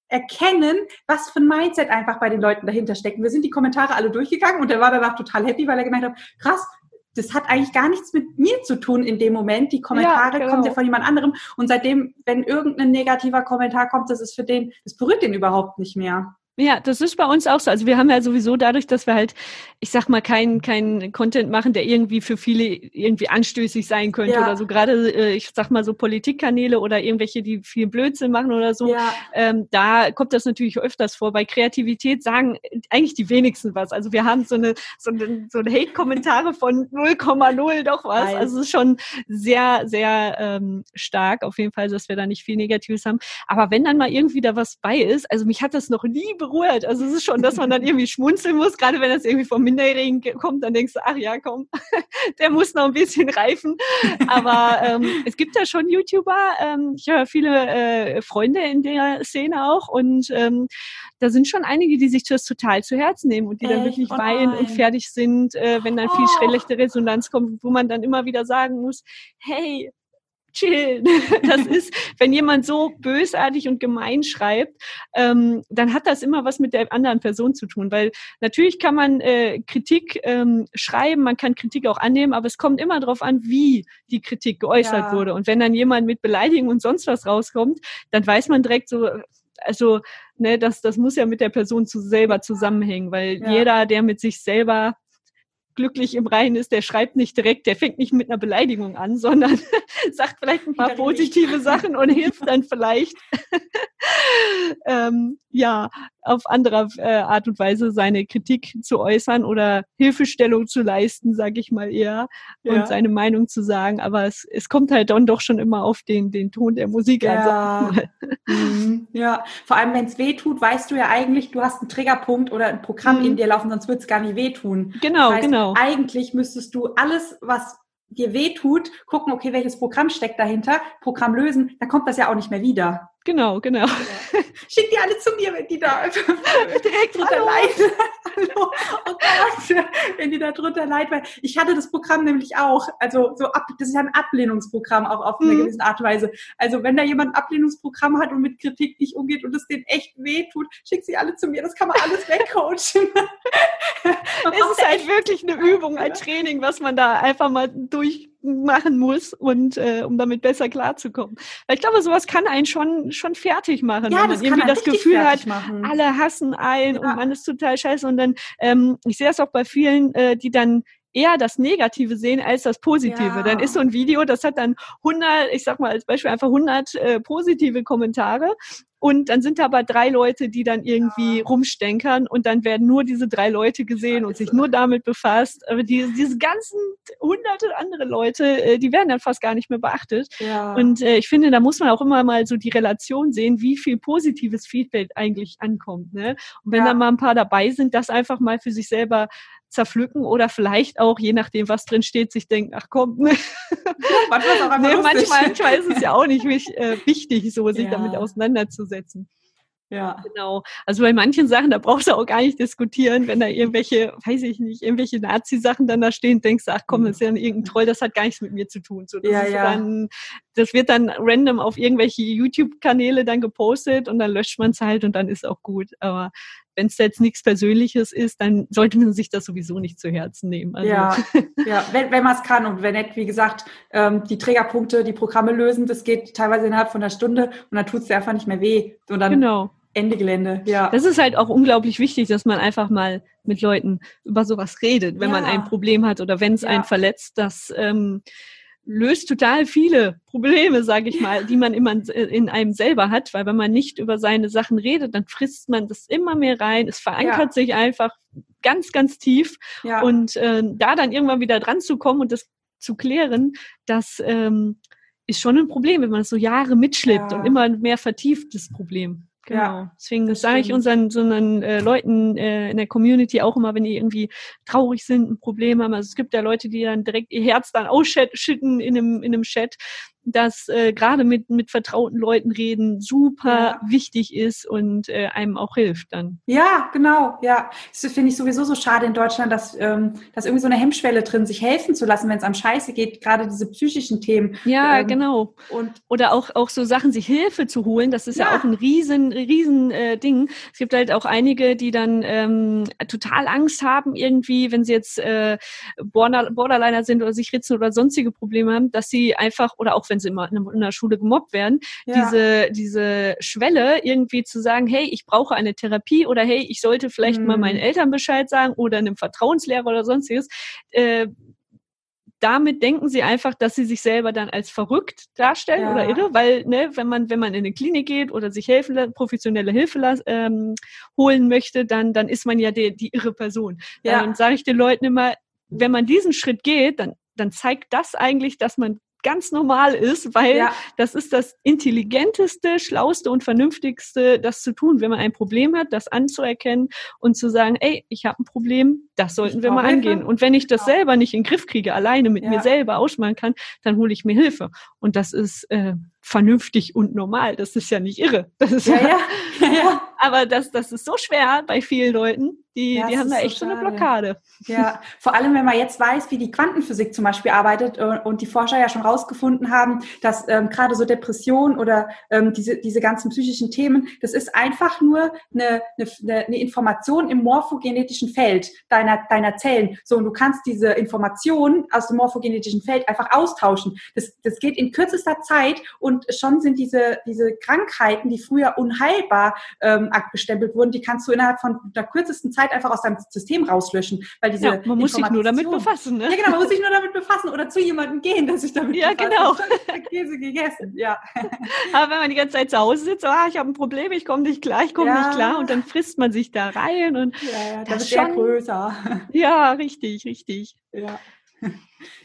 erkennen, was für ein Mindset einfach bei den Leuten dahinter steckt. Wir sind die Kommentare alle durchgegangen und er war danach total happy, weil er gemeint hat, krass, das hat eigentlich gar nichts mit mir zu tun in dem Moment. Die Kommentare ja, genau. kommen ja von jemand anderem. Und seitdem, wenn irgendein negativer Kommentar kommt, das ist für den, das berührt den überhaupt nicht mehr. Ja, das ist bei uns auch so. Also wir haben ja sowieso dadurch, dass wir halt, ich sag mal, keinen kein Content machen, der irgendwie für viele irgendwie anstößig sein könnte ja. oder so. Gerade, äh, ich sag mal so Politikkanäle oder irgendwelche, die viel Blödsinn machen oder so. Ja. Ähm, da kommt das natürlich öfters vor. Bei Kreativität sagen eigentlich die wenigsten was. Also wir haben so eine so eine, so eine Hate-Kommentare von 0,0 doch was. Nein. Also es ist schon sehr, sehr ähm, stark auf jeden Fall, dass wir da nicht viel Negatives haben. Aber wenn dann mal irgendwie da was bei ist, also mich hat das noch nie berührt. Also es ist schon, dass man dann irgendwie schmunzeln muss, gerade wenn das irgendwie vom Minderjährigen kommt, dann denkst du, ach ja, komm, der muss noch ein bisschen reifen. Aber ähm, es gibt ja schon YouTuber, ähm, ich habe viele äh, Freunde in der Szene auch und ähm, da sind schon einige, die sich das total zu Herzen nehmen und die dann wirklich oh weinen und fertig sind, äh, wenn dann viel oh. schlechte Resonanz kommt, wo man dann immer wieder sagen muss, hey, chillen. Das ist, wenn jemand so bösartig und gemein schreibt, ähm, dann hat das immer was mit der anderen Person zu tun. Weil natürlich kann man äh, Kritik ähm, schreiben, man kann Kritik auch annehmen, aber es kommt immer darauf an, wie die Kritik geäußert ja. wurde. Und wenn dann jemand mit Beleidigung und sonst was rauskommt, dann weiß man direkt so, also ne, das, das muss ja mit der Person zu selber zusammenhängen, weil ja. jeder, der mit sich selber glücklich im Reinen ist, der schreibt nicht direkt, der fängt nicht mit einer Beleidigung an, sondern sagt vielleicht ein paar positive Sachen und hilft dann vielleicht. Ähm, ja auf andere äh, Art und Weise seine Kritik zu äußern oder Hilfestellung zu leisten, sage ich mal eher, ja. und seine Meinung zu sagen. Aber es, es kommt halt dann doch schon immer auf den, den Ton der Musik ja. an. Mhm. Ja, vor allem wenn es weh tut, weißt du ja eigentlich, du hast einen Triggerpunkt oder ein Programm mhm. in dir laufen, sonst wird es gar nicht wehtun. Genau, das heißt, genau. Eigentlich müsstest du alles, was dir weh tut, gucken, okay, welches Programm steckt dahinter, Programm lösen, dann kommt das ja auch nicht mehr wieder. Genau, genau. Ja. Schick die alle zu mir, wenn die da direkt drunter leiden. Hallo. Oh Gott, wenn die da drunter leiden. Weil ich hatte das Programm nämlich auch. Also so ab, das ist ja ein Ablehnungsprogramm auch auf mhm. eine gewisse Art und Weise. Also wenn da jemand ein Ablehnungsprogramm hat und mit Kritik nicht umgeht und es denen echt weh tut, schick sie alle zu mir. Das kann man alles wegcoachen. es ist halt wirklich eine Übung, ein Training, was man da einfach mal durch machen muss und äh, um damit besser klarzukommen. Weil ich glaube, sowas kann einen schon schon fertig machen, ja, wenn man irgendwie das Gefühl hat, machen. alle hassen einen ja. und man ist total scheiße. Und dann, ähm, ich sehe das auch bei vielen, äh, die dann eher das Negative sehen als das Positive. Ja. Dann ist so ein Video, das hat dann 100, ich sag mal als Beispiel einfach 100 äh, positive Kommentare und dann sind da aber drei Leute, die dann irgendwie rumstenkern und dann werden nur diese drei Leute gesehen und sich nur damit befasst. Aber die, diese ganzen hunderte andere Leute, äh, die werden dann fast gar nicht mehr beachtet. Ja. Und äh, ich finde, da muss man auch immer mal so die Relation sehen, wie viel positives Feedback eigentlich ankommt. Ne? Und wenn ja. da mal ein paar dabei sind, das einfach mal für sich selber zerpflücken oder vielleicht auch, je nachdem, was drin steht, sich denken, ach komm, ne? manchmal, nee, manchmal, manchmal, ist es ja auch nicht äh, wichtig, so sich ja. damit auseinanderzusetzen. Ja. Genau. Also bei manchen Sachen, da brauchst du auch gar nicht diskutieren, wenn da irgendwelche, weiß ich nicht, irgendwelche Nazi-Sachen dann da stehen, denkst du, ach komm, das ist ja irgendein Troll, das hat gar nichts mit mir zu tun. So, das, ja, ja. Dann, das wird dann random auf irgendwelche YouTube-Kanäle dann gepostet und dann löscht man es halt und dann ist auch gut. Aber wenn es jetzt nichts Persönliches ist, dann sollte man sich das sowieso nicht zu Herzen nehmen. Also. Ja, ja, wenn, wenn man es kann und wenn nicht, wie gesagt, ähm, die Trägerpunkte, die Programme lösen, das geht teilweise innerhalb von einer Stunde und dann tut es dir einfach nicht mehr weh. Und dann genau. Ende Gelände, ja. Das ist halt auch unglaublich wichtig, dass man einfach mal mit Leuten über sowas redet, wenn ja. man ein Problem hat oder wenn es ja. einen verletzt, dass ähm, löst total viele Probleme, sage ich mal, die man immer in einem selber hat, weil wenn man nicht über seine Sachen redet, dann frisst man das immer mehr rein. Es verankert ja. sich einfach ganz, ganz tief ja. und äh, da dann irgendwann wieder dran zu kommen und das zu klären, das ähm, ist schon ein Problem, wenn man so Jahre mitschleppt ja. und immer mehr vertieft, das Problem. Genau. Ja, Deswegen sage ich unseren, unseren äh, Leuten äh, in der Community auch immer, wenn die irgendwie traurig sind, ein Problem haben. Also es gibt ja Leute, die dann direkt ihr Herz dann ausschütten in einem, in einem Chat dass äh, gerade mit, mit vertrauten Leuten reden super ja. wichtig ist und äh, einem auch hilft dann. Ja, genau, ja. Das finde ich sowieso so schade in Deutschland, dass, ähm, dass irgendwie so eine Hemmschwelle drin, sich helfen zu lassen, wenn es am Scheiße geht, gerade diese psychischen Themen. Ja, ähm, genau. Und Oder auch, auch so Sachen, sich Hilfe zu holen, das ist ja, ja auch ein riesen, riesen äh, Ding. Es gibt halt auch einige, die dann ähm, total Angst haben, irgendwie, wenn sie jetzt äh, Borderliner sind oder sich ritzen oder sonstige Probleme haben, dass sie einfach, oder auch wenn sie immer in der Schule gemobbt werden, ja. diese, diese Schwelle irgendwie zu sagen, hey, ich brauche eine Therapie oder hey, ich sollte vielleicht mhm. mal meinen Eltern Bescheid sagen oder einem Vertrauenslehrer oder sonstiges, äh, damit denken sie einfach, dass sie sich selber dann als verrückt darstellen ja. oder irre, weil ne, wenn man wenn man in eine Klinik geht oder sich helfen professionelle Hilfe ähm, holen möchte, dann dann ist man ja die, die irre Person. Ja. Dann sage ich den Leuten immer, wenn man diesen Schritt geht, dann dann zeigt das eigentlich, dass man ganz normal ist, weil ja. das ist das intelligenteste, schlauste und vernünftigste, das zu tun, wenn man ein Problem hat, das anzuerkennen und zu sagen, ey, ich habe ein Problem, das sollten ich wir mal angehen. Und wenn ich das genau. selber nicht in den Griff kriege, alleine mit ja. mir selber ausmachen kann, dann hole ich mir Hilfe. Und das ist äh, vernünftig und normal. Das ist ja nicht irre. Das ist ja, ja, ja, ja. Aber das, das ist so schwer bei vielen Leuten. Die, ja, die haben da echt so, eine Blockade. Ja, vor allem, wenn man jetzt weiß, wie die Quantenphysik zum Beispiel arbeitet äh, und die Forscher ja schon rausgefunden haben, dass ähm, gerade so Depression oder ähm, diese, diese ganzen psychischen Themen, das ist einfach nur eine, eine, eine Information im morphogenetischen Feld deiner, deiner Zellen. So, und du kannst diese Information aus dem morphogenetischen Feld einfach austauschen. Das, das geht in kürzester Zeit und schon sind diese, diese Krankheiten, die früher unheilbar ähm, abgestempelt wurden, die kannst du innerhalb von der kürzesten Zeit Zeit einfach aus deinem System rauslöschen. Weil diese ja, man muss sich nur damit befassen. Ne? Ja, genau, man muss sich nur damit befassen oder zu jemandem gehen, der sich damit ja, befasst. Ja, genau. Käse gegessen, ja. Aber wenn man die ganze Zeit zu Hause sitzt, ah, ich habe ein Problem, ich komme nicht klar, ich komme ja. nicht klar und dann frisst man sich da rein und ja, ja, das ist schon größer. Ja, richtig, richtig. Ja.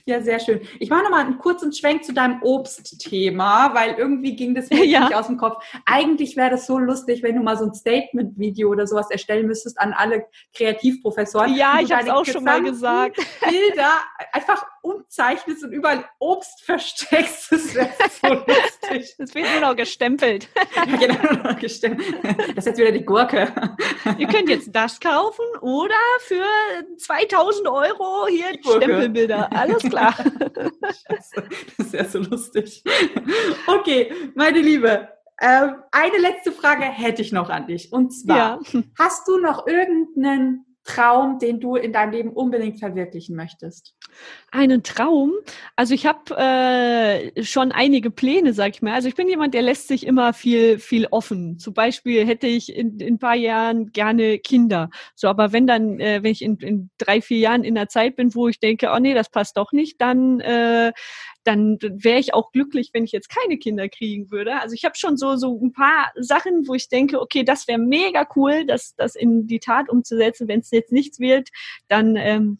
Ja, sehr schön. Ich mache nochmal einen kurzen Schwenk zu deinem Obstthema, weil irgendwie ging das mir ja. nicht aus dem Kopf. Eigentlich wäre das so lustig, wenn du mal so ein Statement-Video oder sowas erstellen müsstest an alle Kreativprofessoren. Ja, ich habe es auch schon mal gesagt. Bilder einfach umzeichnest und überall Obst versteckst. Das wäre so lustig. Das wird nur noch gestempelt. Ja, genau, nur noch gestempelt. Das ist jetzt wieder die Gurke. Ihr könnt jetzt das kaufen oder für 2000 Euro hier Stempelbilder. Alles klar. Scheiße, das ist ja so lustig. Okay, meine Liebe, ähm, eine letzte Frage hätte ich noch an dich. Und zwar, ja. hast du noch irgendeinen Traum, den du in deinem Leben unbedingt verwirklichen möchtest? Einen Traum? Also ich habe äh, schon einige Pläne, sag ich mal. Also ich bin jemand, der lässt sich immer viel, viel offen. Zum Beispiel hätte ich in, in ein paar Jahren gerne Kinder. So, aber wenn dann, äh, wenn ich in, in drei, vier Jahren in der Zeit bin, wo ich denke, oh nee, das passt doch nicht, dann äh, dann wäre ich auch glücklich, wenn ich jetzt keine Kinder kriegen würde. Also ich habe schon so, so ein paar Sachen, wo ich denke, okay, das wäre mega cool, das, das in die Tat umzusetzen. Wenn es jetzt nichts wird, dann ähm,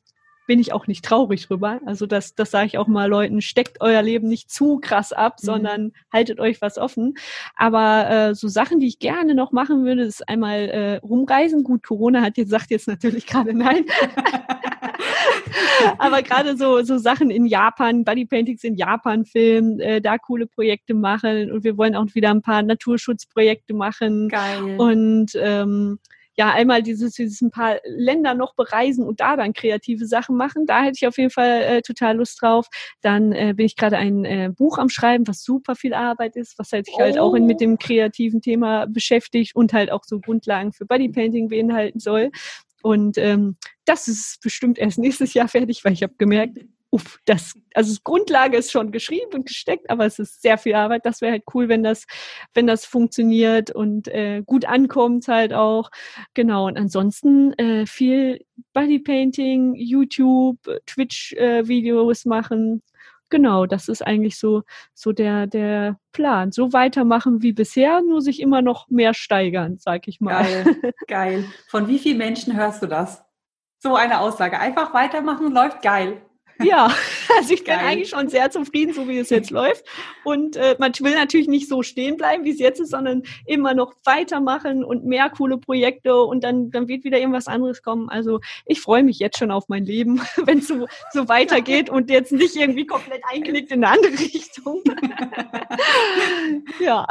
bin ich auch nicht traurig drüber. Also das, das sage ich auch mal Leuten, steckt euer Leben nicht zu krass ab, mhm. sondern haltet euch was offen. Aber äh, so Sachen, die ich gerne noch machen würde, ist einmal äh, rumreisen. Gut, Corona hat jetzt sagt jetzt natürlich gerade nein. Aber gerade so, so Sachen in Japan, Bodypaintings in Japan filmen, äh, da coole Projekte machen und wir wollen auch wieder ein paar Naturschutzprojekte machen. Geil. Und ähm, ja, einmal dieses, dieses ein paar Länder noch bereisen und da dann kreative Sachen machen. Da hätte ich auf jeden Fall äh, total Lust drauf. Dann äh, bin ich gerade ein äh, Buch am Schreiben, was super viel Arbeit ist, was halt sich oh. halt auch in, mit oh. dem kreativen Thema beschäftigt und halt auch so Grundlagen für Bodypainting beinhalten soll. Und ähm, das ist bestimmt erst nächstes Jahr fertig, weil ich habe gemerkt, uff, das, also Grundlage ist schon geschrieben und gesteckt, aber es ist sehr viel Arbeit. Das wäre halt cool, wenn das, wenn das funktioniert und äh, gut ankommt halt auch. Genau. Und ansonsten äh, viel Bodypainting, YouTube, Twitch-Videos äh, machen. Genau, das ist eigentlich so, so der, der Plan. So weitermachen wie bisher, nur sich immer noch mehr steigern, sag ich mal. Geil, geil. Von wie vielen Menschen hörst du das? So eine Aussage. Einfach weitermachen, läuft geil. Ja, also ich bin Geil. eigentlich schon sehr zufrieden, so wie es jetzt läuft. Und äh, man will natürlich nicht so stehen bleiben, wie es jetzt ist, sondern immer noch weitermachen und mehr coole Projekte und dann, dann wird wieder irgendwas anderes kommen. Also ich freue mich jetzt schon auf mein Leben, wenn es so, so weitergeht und jetzt nicht irgendwie komplett einknickt in eine andere Richtung. ja.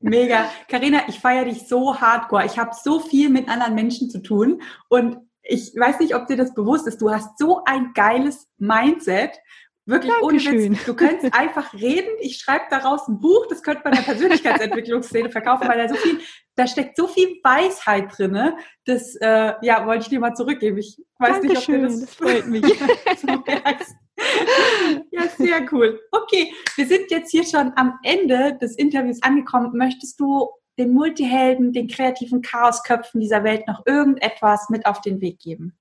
Mega. Karina, ich feiere dich so hardcore. Ich habe so viel mit anderen Menschen zu tun und ich weiß nicht, ob dir das bewusst ist, du hast so ein geiles Mindset. Wirklich Dankeschön. ohne Witz. Du könntest einfach reden. Ich schreibe daraus ein Buch, das könnte man in der Persönlichkeitsentwicklungsszene verkaufen, weil da so viel, da steckt so viel Weisheit drinne. Das, äh, ja, wollte ich dir mal zurückgeben. Ich weiß Dankeschön, nicht, ob dir das, das freut mich. ja, sehr cool. Okay, wir sind jetzt hier schon am Ende des Interviews angekommen. Möchtest du den Multihelden, den kreativen Chaosköpfen dieser Welt noch irgendetwas mit auf den Weg geben?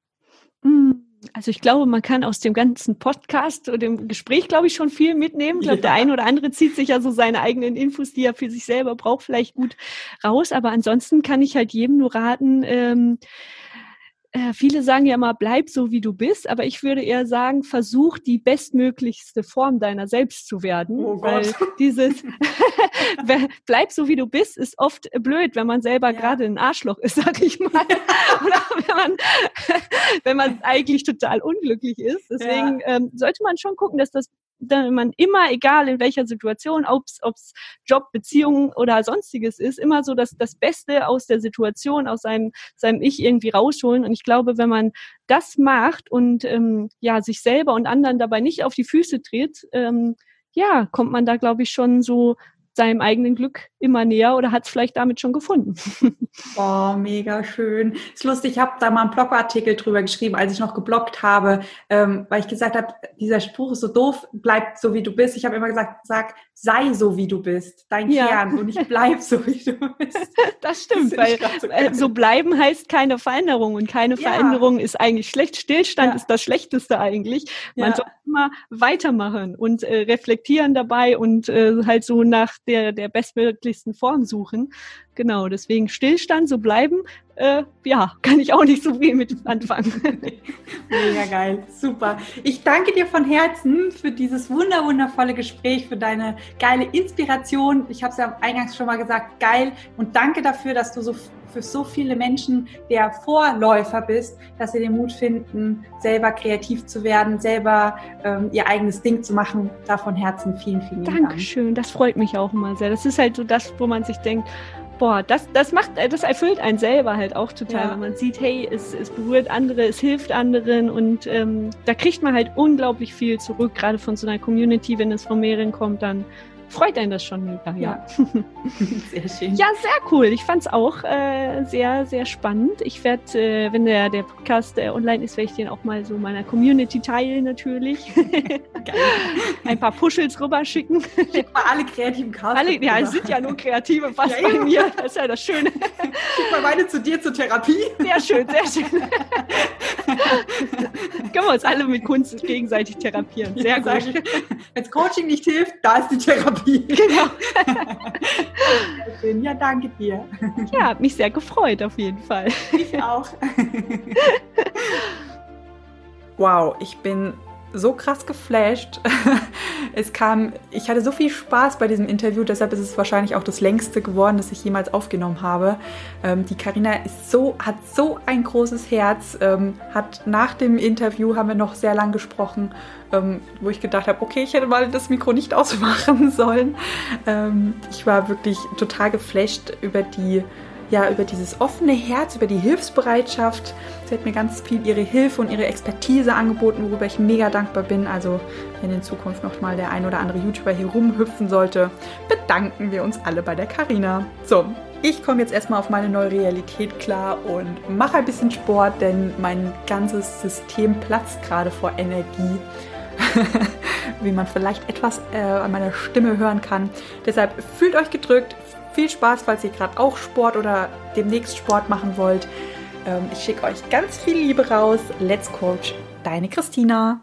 Mm. Also ich glaube, man kann aus dem ganzen Podcast und dem Gespräch, glaube ich, schon viel mitnehmen. Ich glaube, ja. der eine oder andere zieht sich ja so seine eigenen Infos, die er für sich selber braucht, vielleicht gut raus. Aber ansonsten kann ich halt jedem nur raten, ähm, äh, viele sagen ja immer, bleib so wie du bist, aber ich würde eher sagen, versuch die bestmöglichste Form deiner selbst zu werden. Oh weil Gott. dieses bleib so wie du bist ist oft blöd, wenn man selber ja. gerade ein Arschloch ist, sag ich mal. Oder wenn man, wenn man eigentlich total unglücklich ist. Deswegen ja. ähm, sollte man schon gucken, dass das man immer, egal in welcher Situation, ob es Job, Beziehung oder sonstiges ist, immer so das, das Beste aus der Situation, aus seinem, seinem Ich irgendwie rausholen. Und ich glaube, wenn man das macht und ähm, ja, sich selber und anderen dabei nicht auf die Füße tritt, ähm, ja, kommt man da, glaube ich, schon so seinem eigenen Glück immer näher oder hat es vielleicht damit schon gefunden. Oh, mega schön. Ist lustig, ich habe da mal einen Blogartikel drüber geschrieben, als ich noch geblockt habe, ähm, weil ich gesagt habe, dieser Spruch ist so doof, bleib so wie du bist. Ich habe immer gesagt, sag, sei so wie du bist, dein ja. Kern und ich bleib so wie du bist. Das stimmt, das weil so, äh, so, bleiben heißt keine Veränderung und keine ja. Veränderung ist eigentlich schlecht. Stillstand ja. ist das Schlechteste eigentlich. Man soll immer weitermachen und äh, reflektieren dabei und äh, halt so nach der, der bestmöglichsten Form suchen. Genau, deswegen Stillstand, so bleiben, äh, ja, kann ich auch nicht so viel mit anfangen. Mega geil, super. Ich danke dir von Herzen für dieses wunder wundervolle Gespräch, für deine geile Inspiration. Ich habe es ja eingangs schon mal gesagt, geil. Und danke dafür, dass du so für so viele Menschen der Vorläufer bist, dass sie den Mut finden, selber kreativ zu werden, selber ähm, ihr eigenes Ding zu machen. Da von Herzen vielen, vielen Dank. Dankeschön, das freut mich auch immer sehr. Das ist halt so das, wo man sich denkt, boah, das, das macht, das erfüllt einen selber halt auch total, ja. wenn man sieht, hey, es, es berührt andere, es hilft anderen und ähm, da kriegt man halt unglaublich viel zurück, gerade von so einer Community, wenn es von mehreren kommt, dann freut einen das schon mega, ja. sehr schön. Ja, sehr cool. Ich fand es auch äh, sehr, sehr spannend. Ich werde, äh, wenn der, der Podcast äh, online ist, werde ich den auch mal so meiner Community teilen natürlich. Ein paar Puschels rüberschicken. Schick mal alle kreativen Karten. Alle, ja, es sind ja nur Kreative fast ja, bei mir. Das ist ja das Schöne. Schick mal meine zu dir zur Therapie. Sehr schön, sehr schön. Können wir uns alle mit Kunst gegenseitig therapieren. Sehr ja, gut. Wenn Coaching nicht hilft, da ist die Therapie. Genau. schön. Ja, danke dir. Ja, hat mich sehr gefreut, auf jeden Fall. Ich auch. Wow, ich bin so krass geflasht. es kam, ich hatte so viel Spaß bei diesem Interview, deshalb ist es wahrscheinlich auch das längste geworden, das ich jemals aufgenommen habe. Ähm, die Karina ist so, hat so ein großes Herz, ähm, hat nach dem Interview haben wir noch sehr lang gesprochen, ähm, wo ich gedacht habe, okay, ich hätte mal das Mikro nicht ausmachen sollen. Ähm, ich war wirklich total geflasht über die ja, über dieses offene Herz, über die Hilfsbereitschaft. Sie hat mir ganz viel ihre Hilfe und ihre Expertise angeboten, worüber ich mega dankbar bin. Also, wenn in Zukunft noch mal der ein oder andere YouTuber hier rumhüpfen sollte, bedanken wir uns alle bei der Karina. So, ich komme jetzt erstmal auf meine neue Realität klar und mache ein bisschen Sport, denn mein ganzes System platzt gerade vor Energie. Wie man vielleicht etwas äh, an meiner Stimme hören kann. Deshalb fühlt euch gedrückt, viel Spaß, falls ihr gerade auch Sport oder demnächst Sport machen wollt. Ähm, ich schicke euch ganz viel Liebe raus. Let's Coach, deine Christina.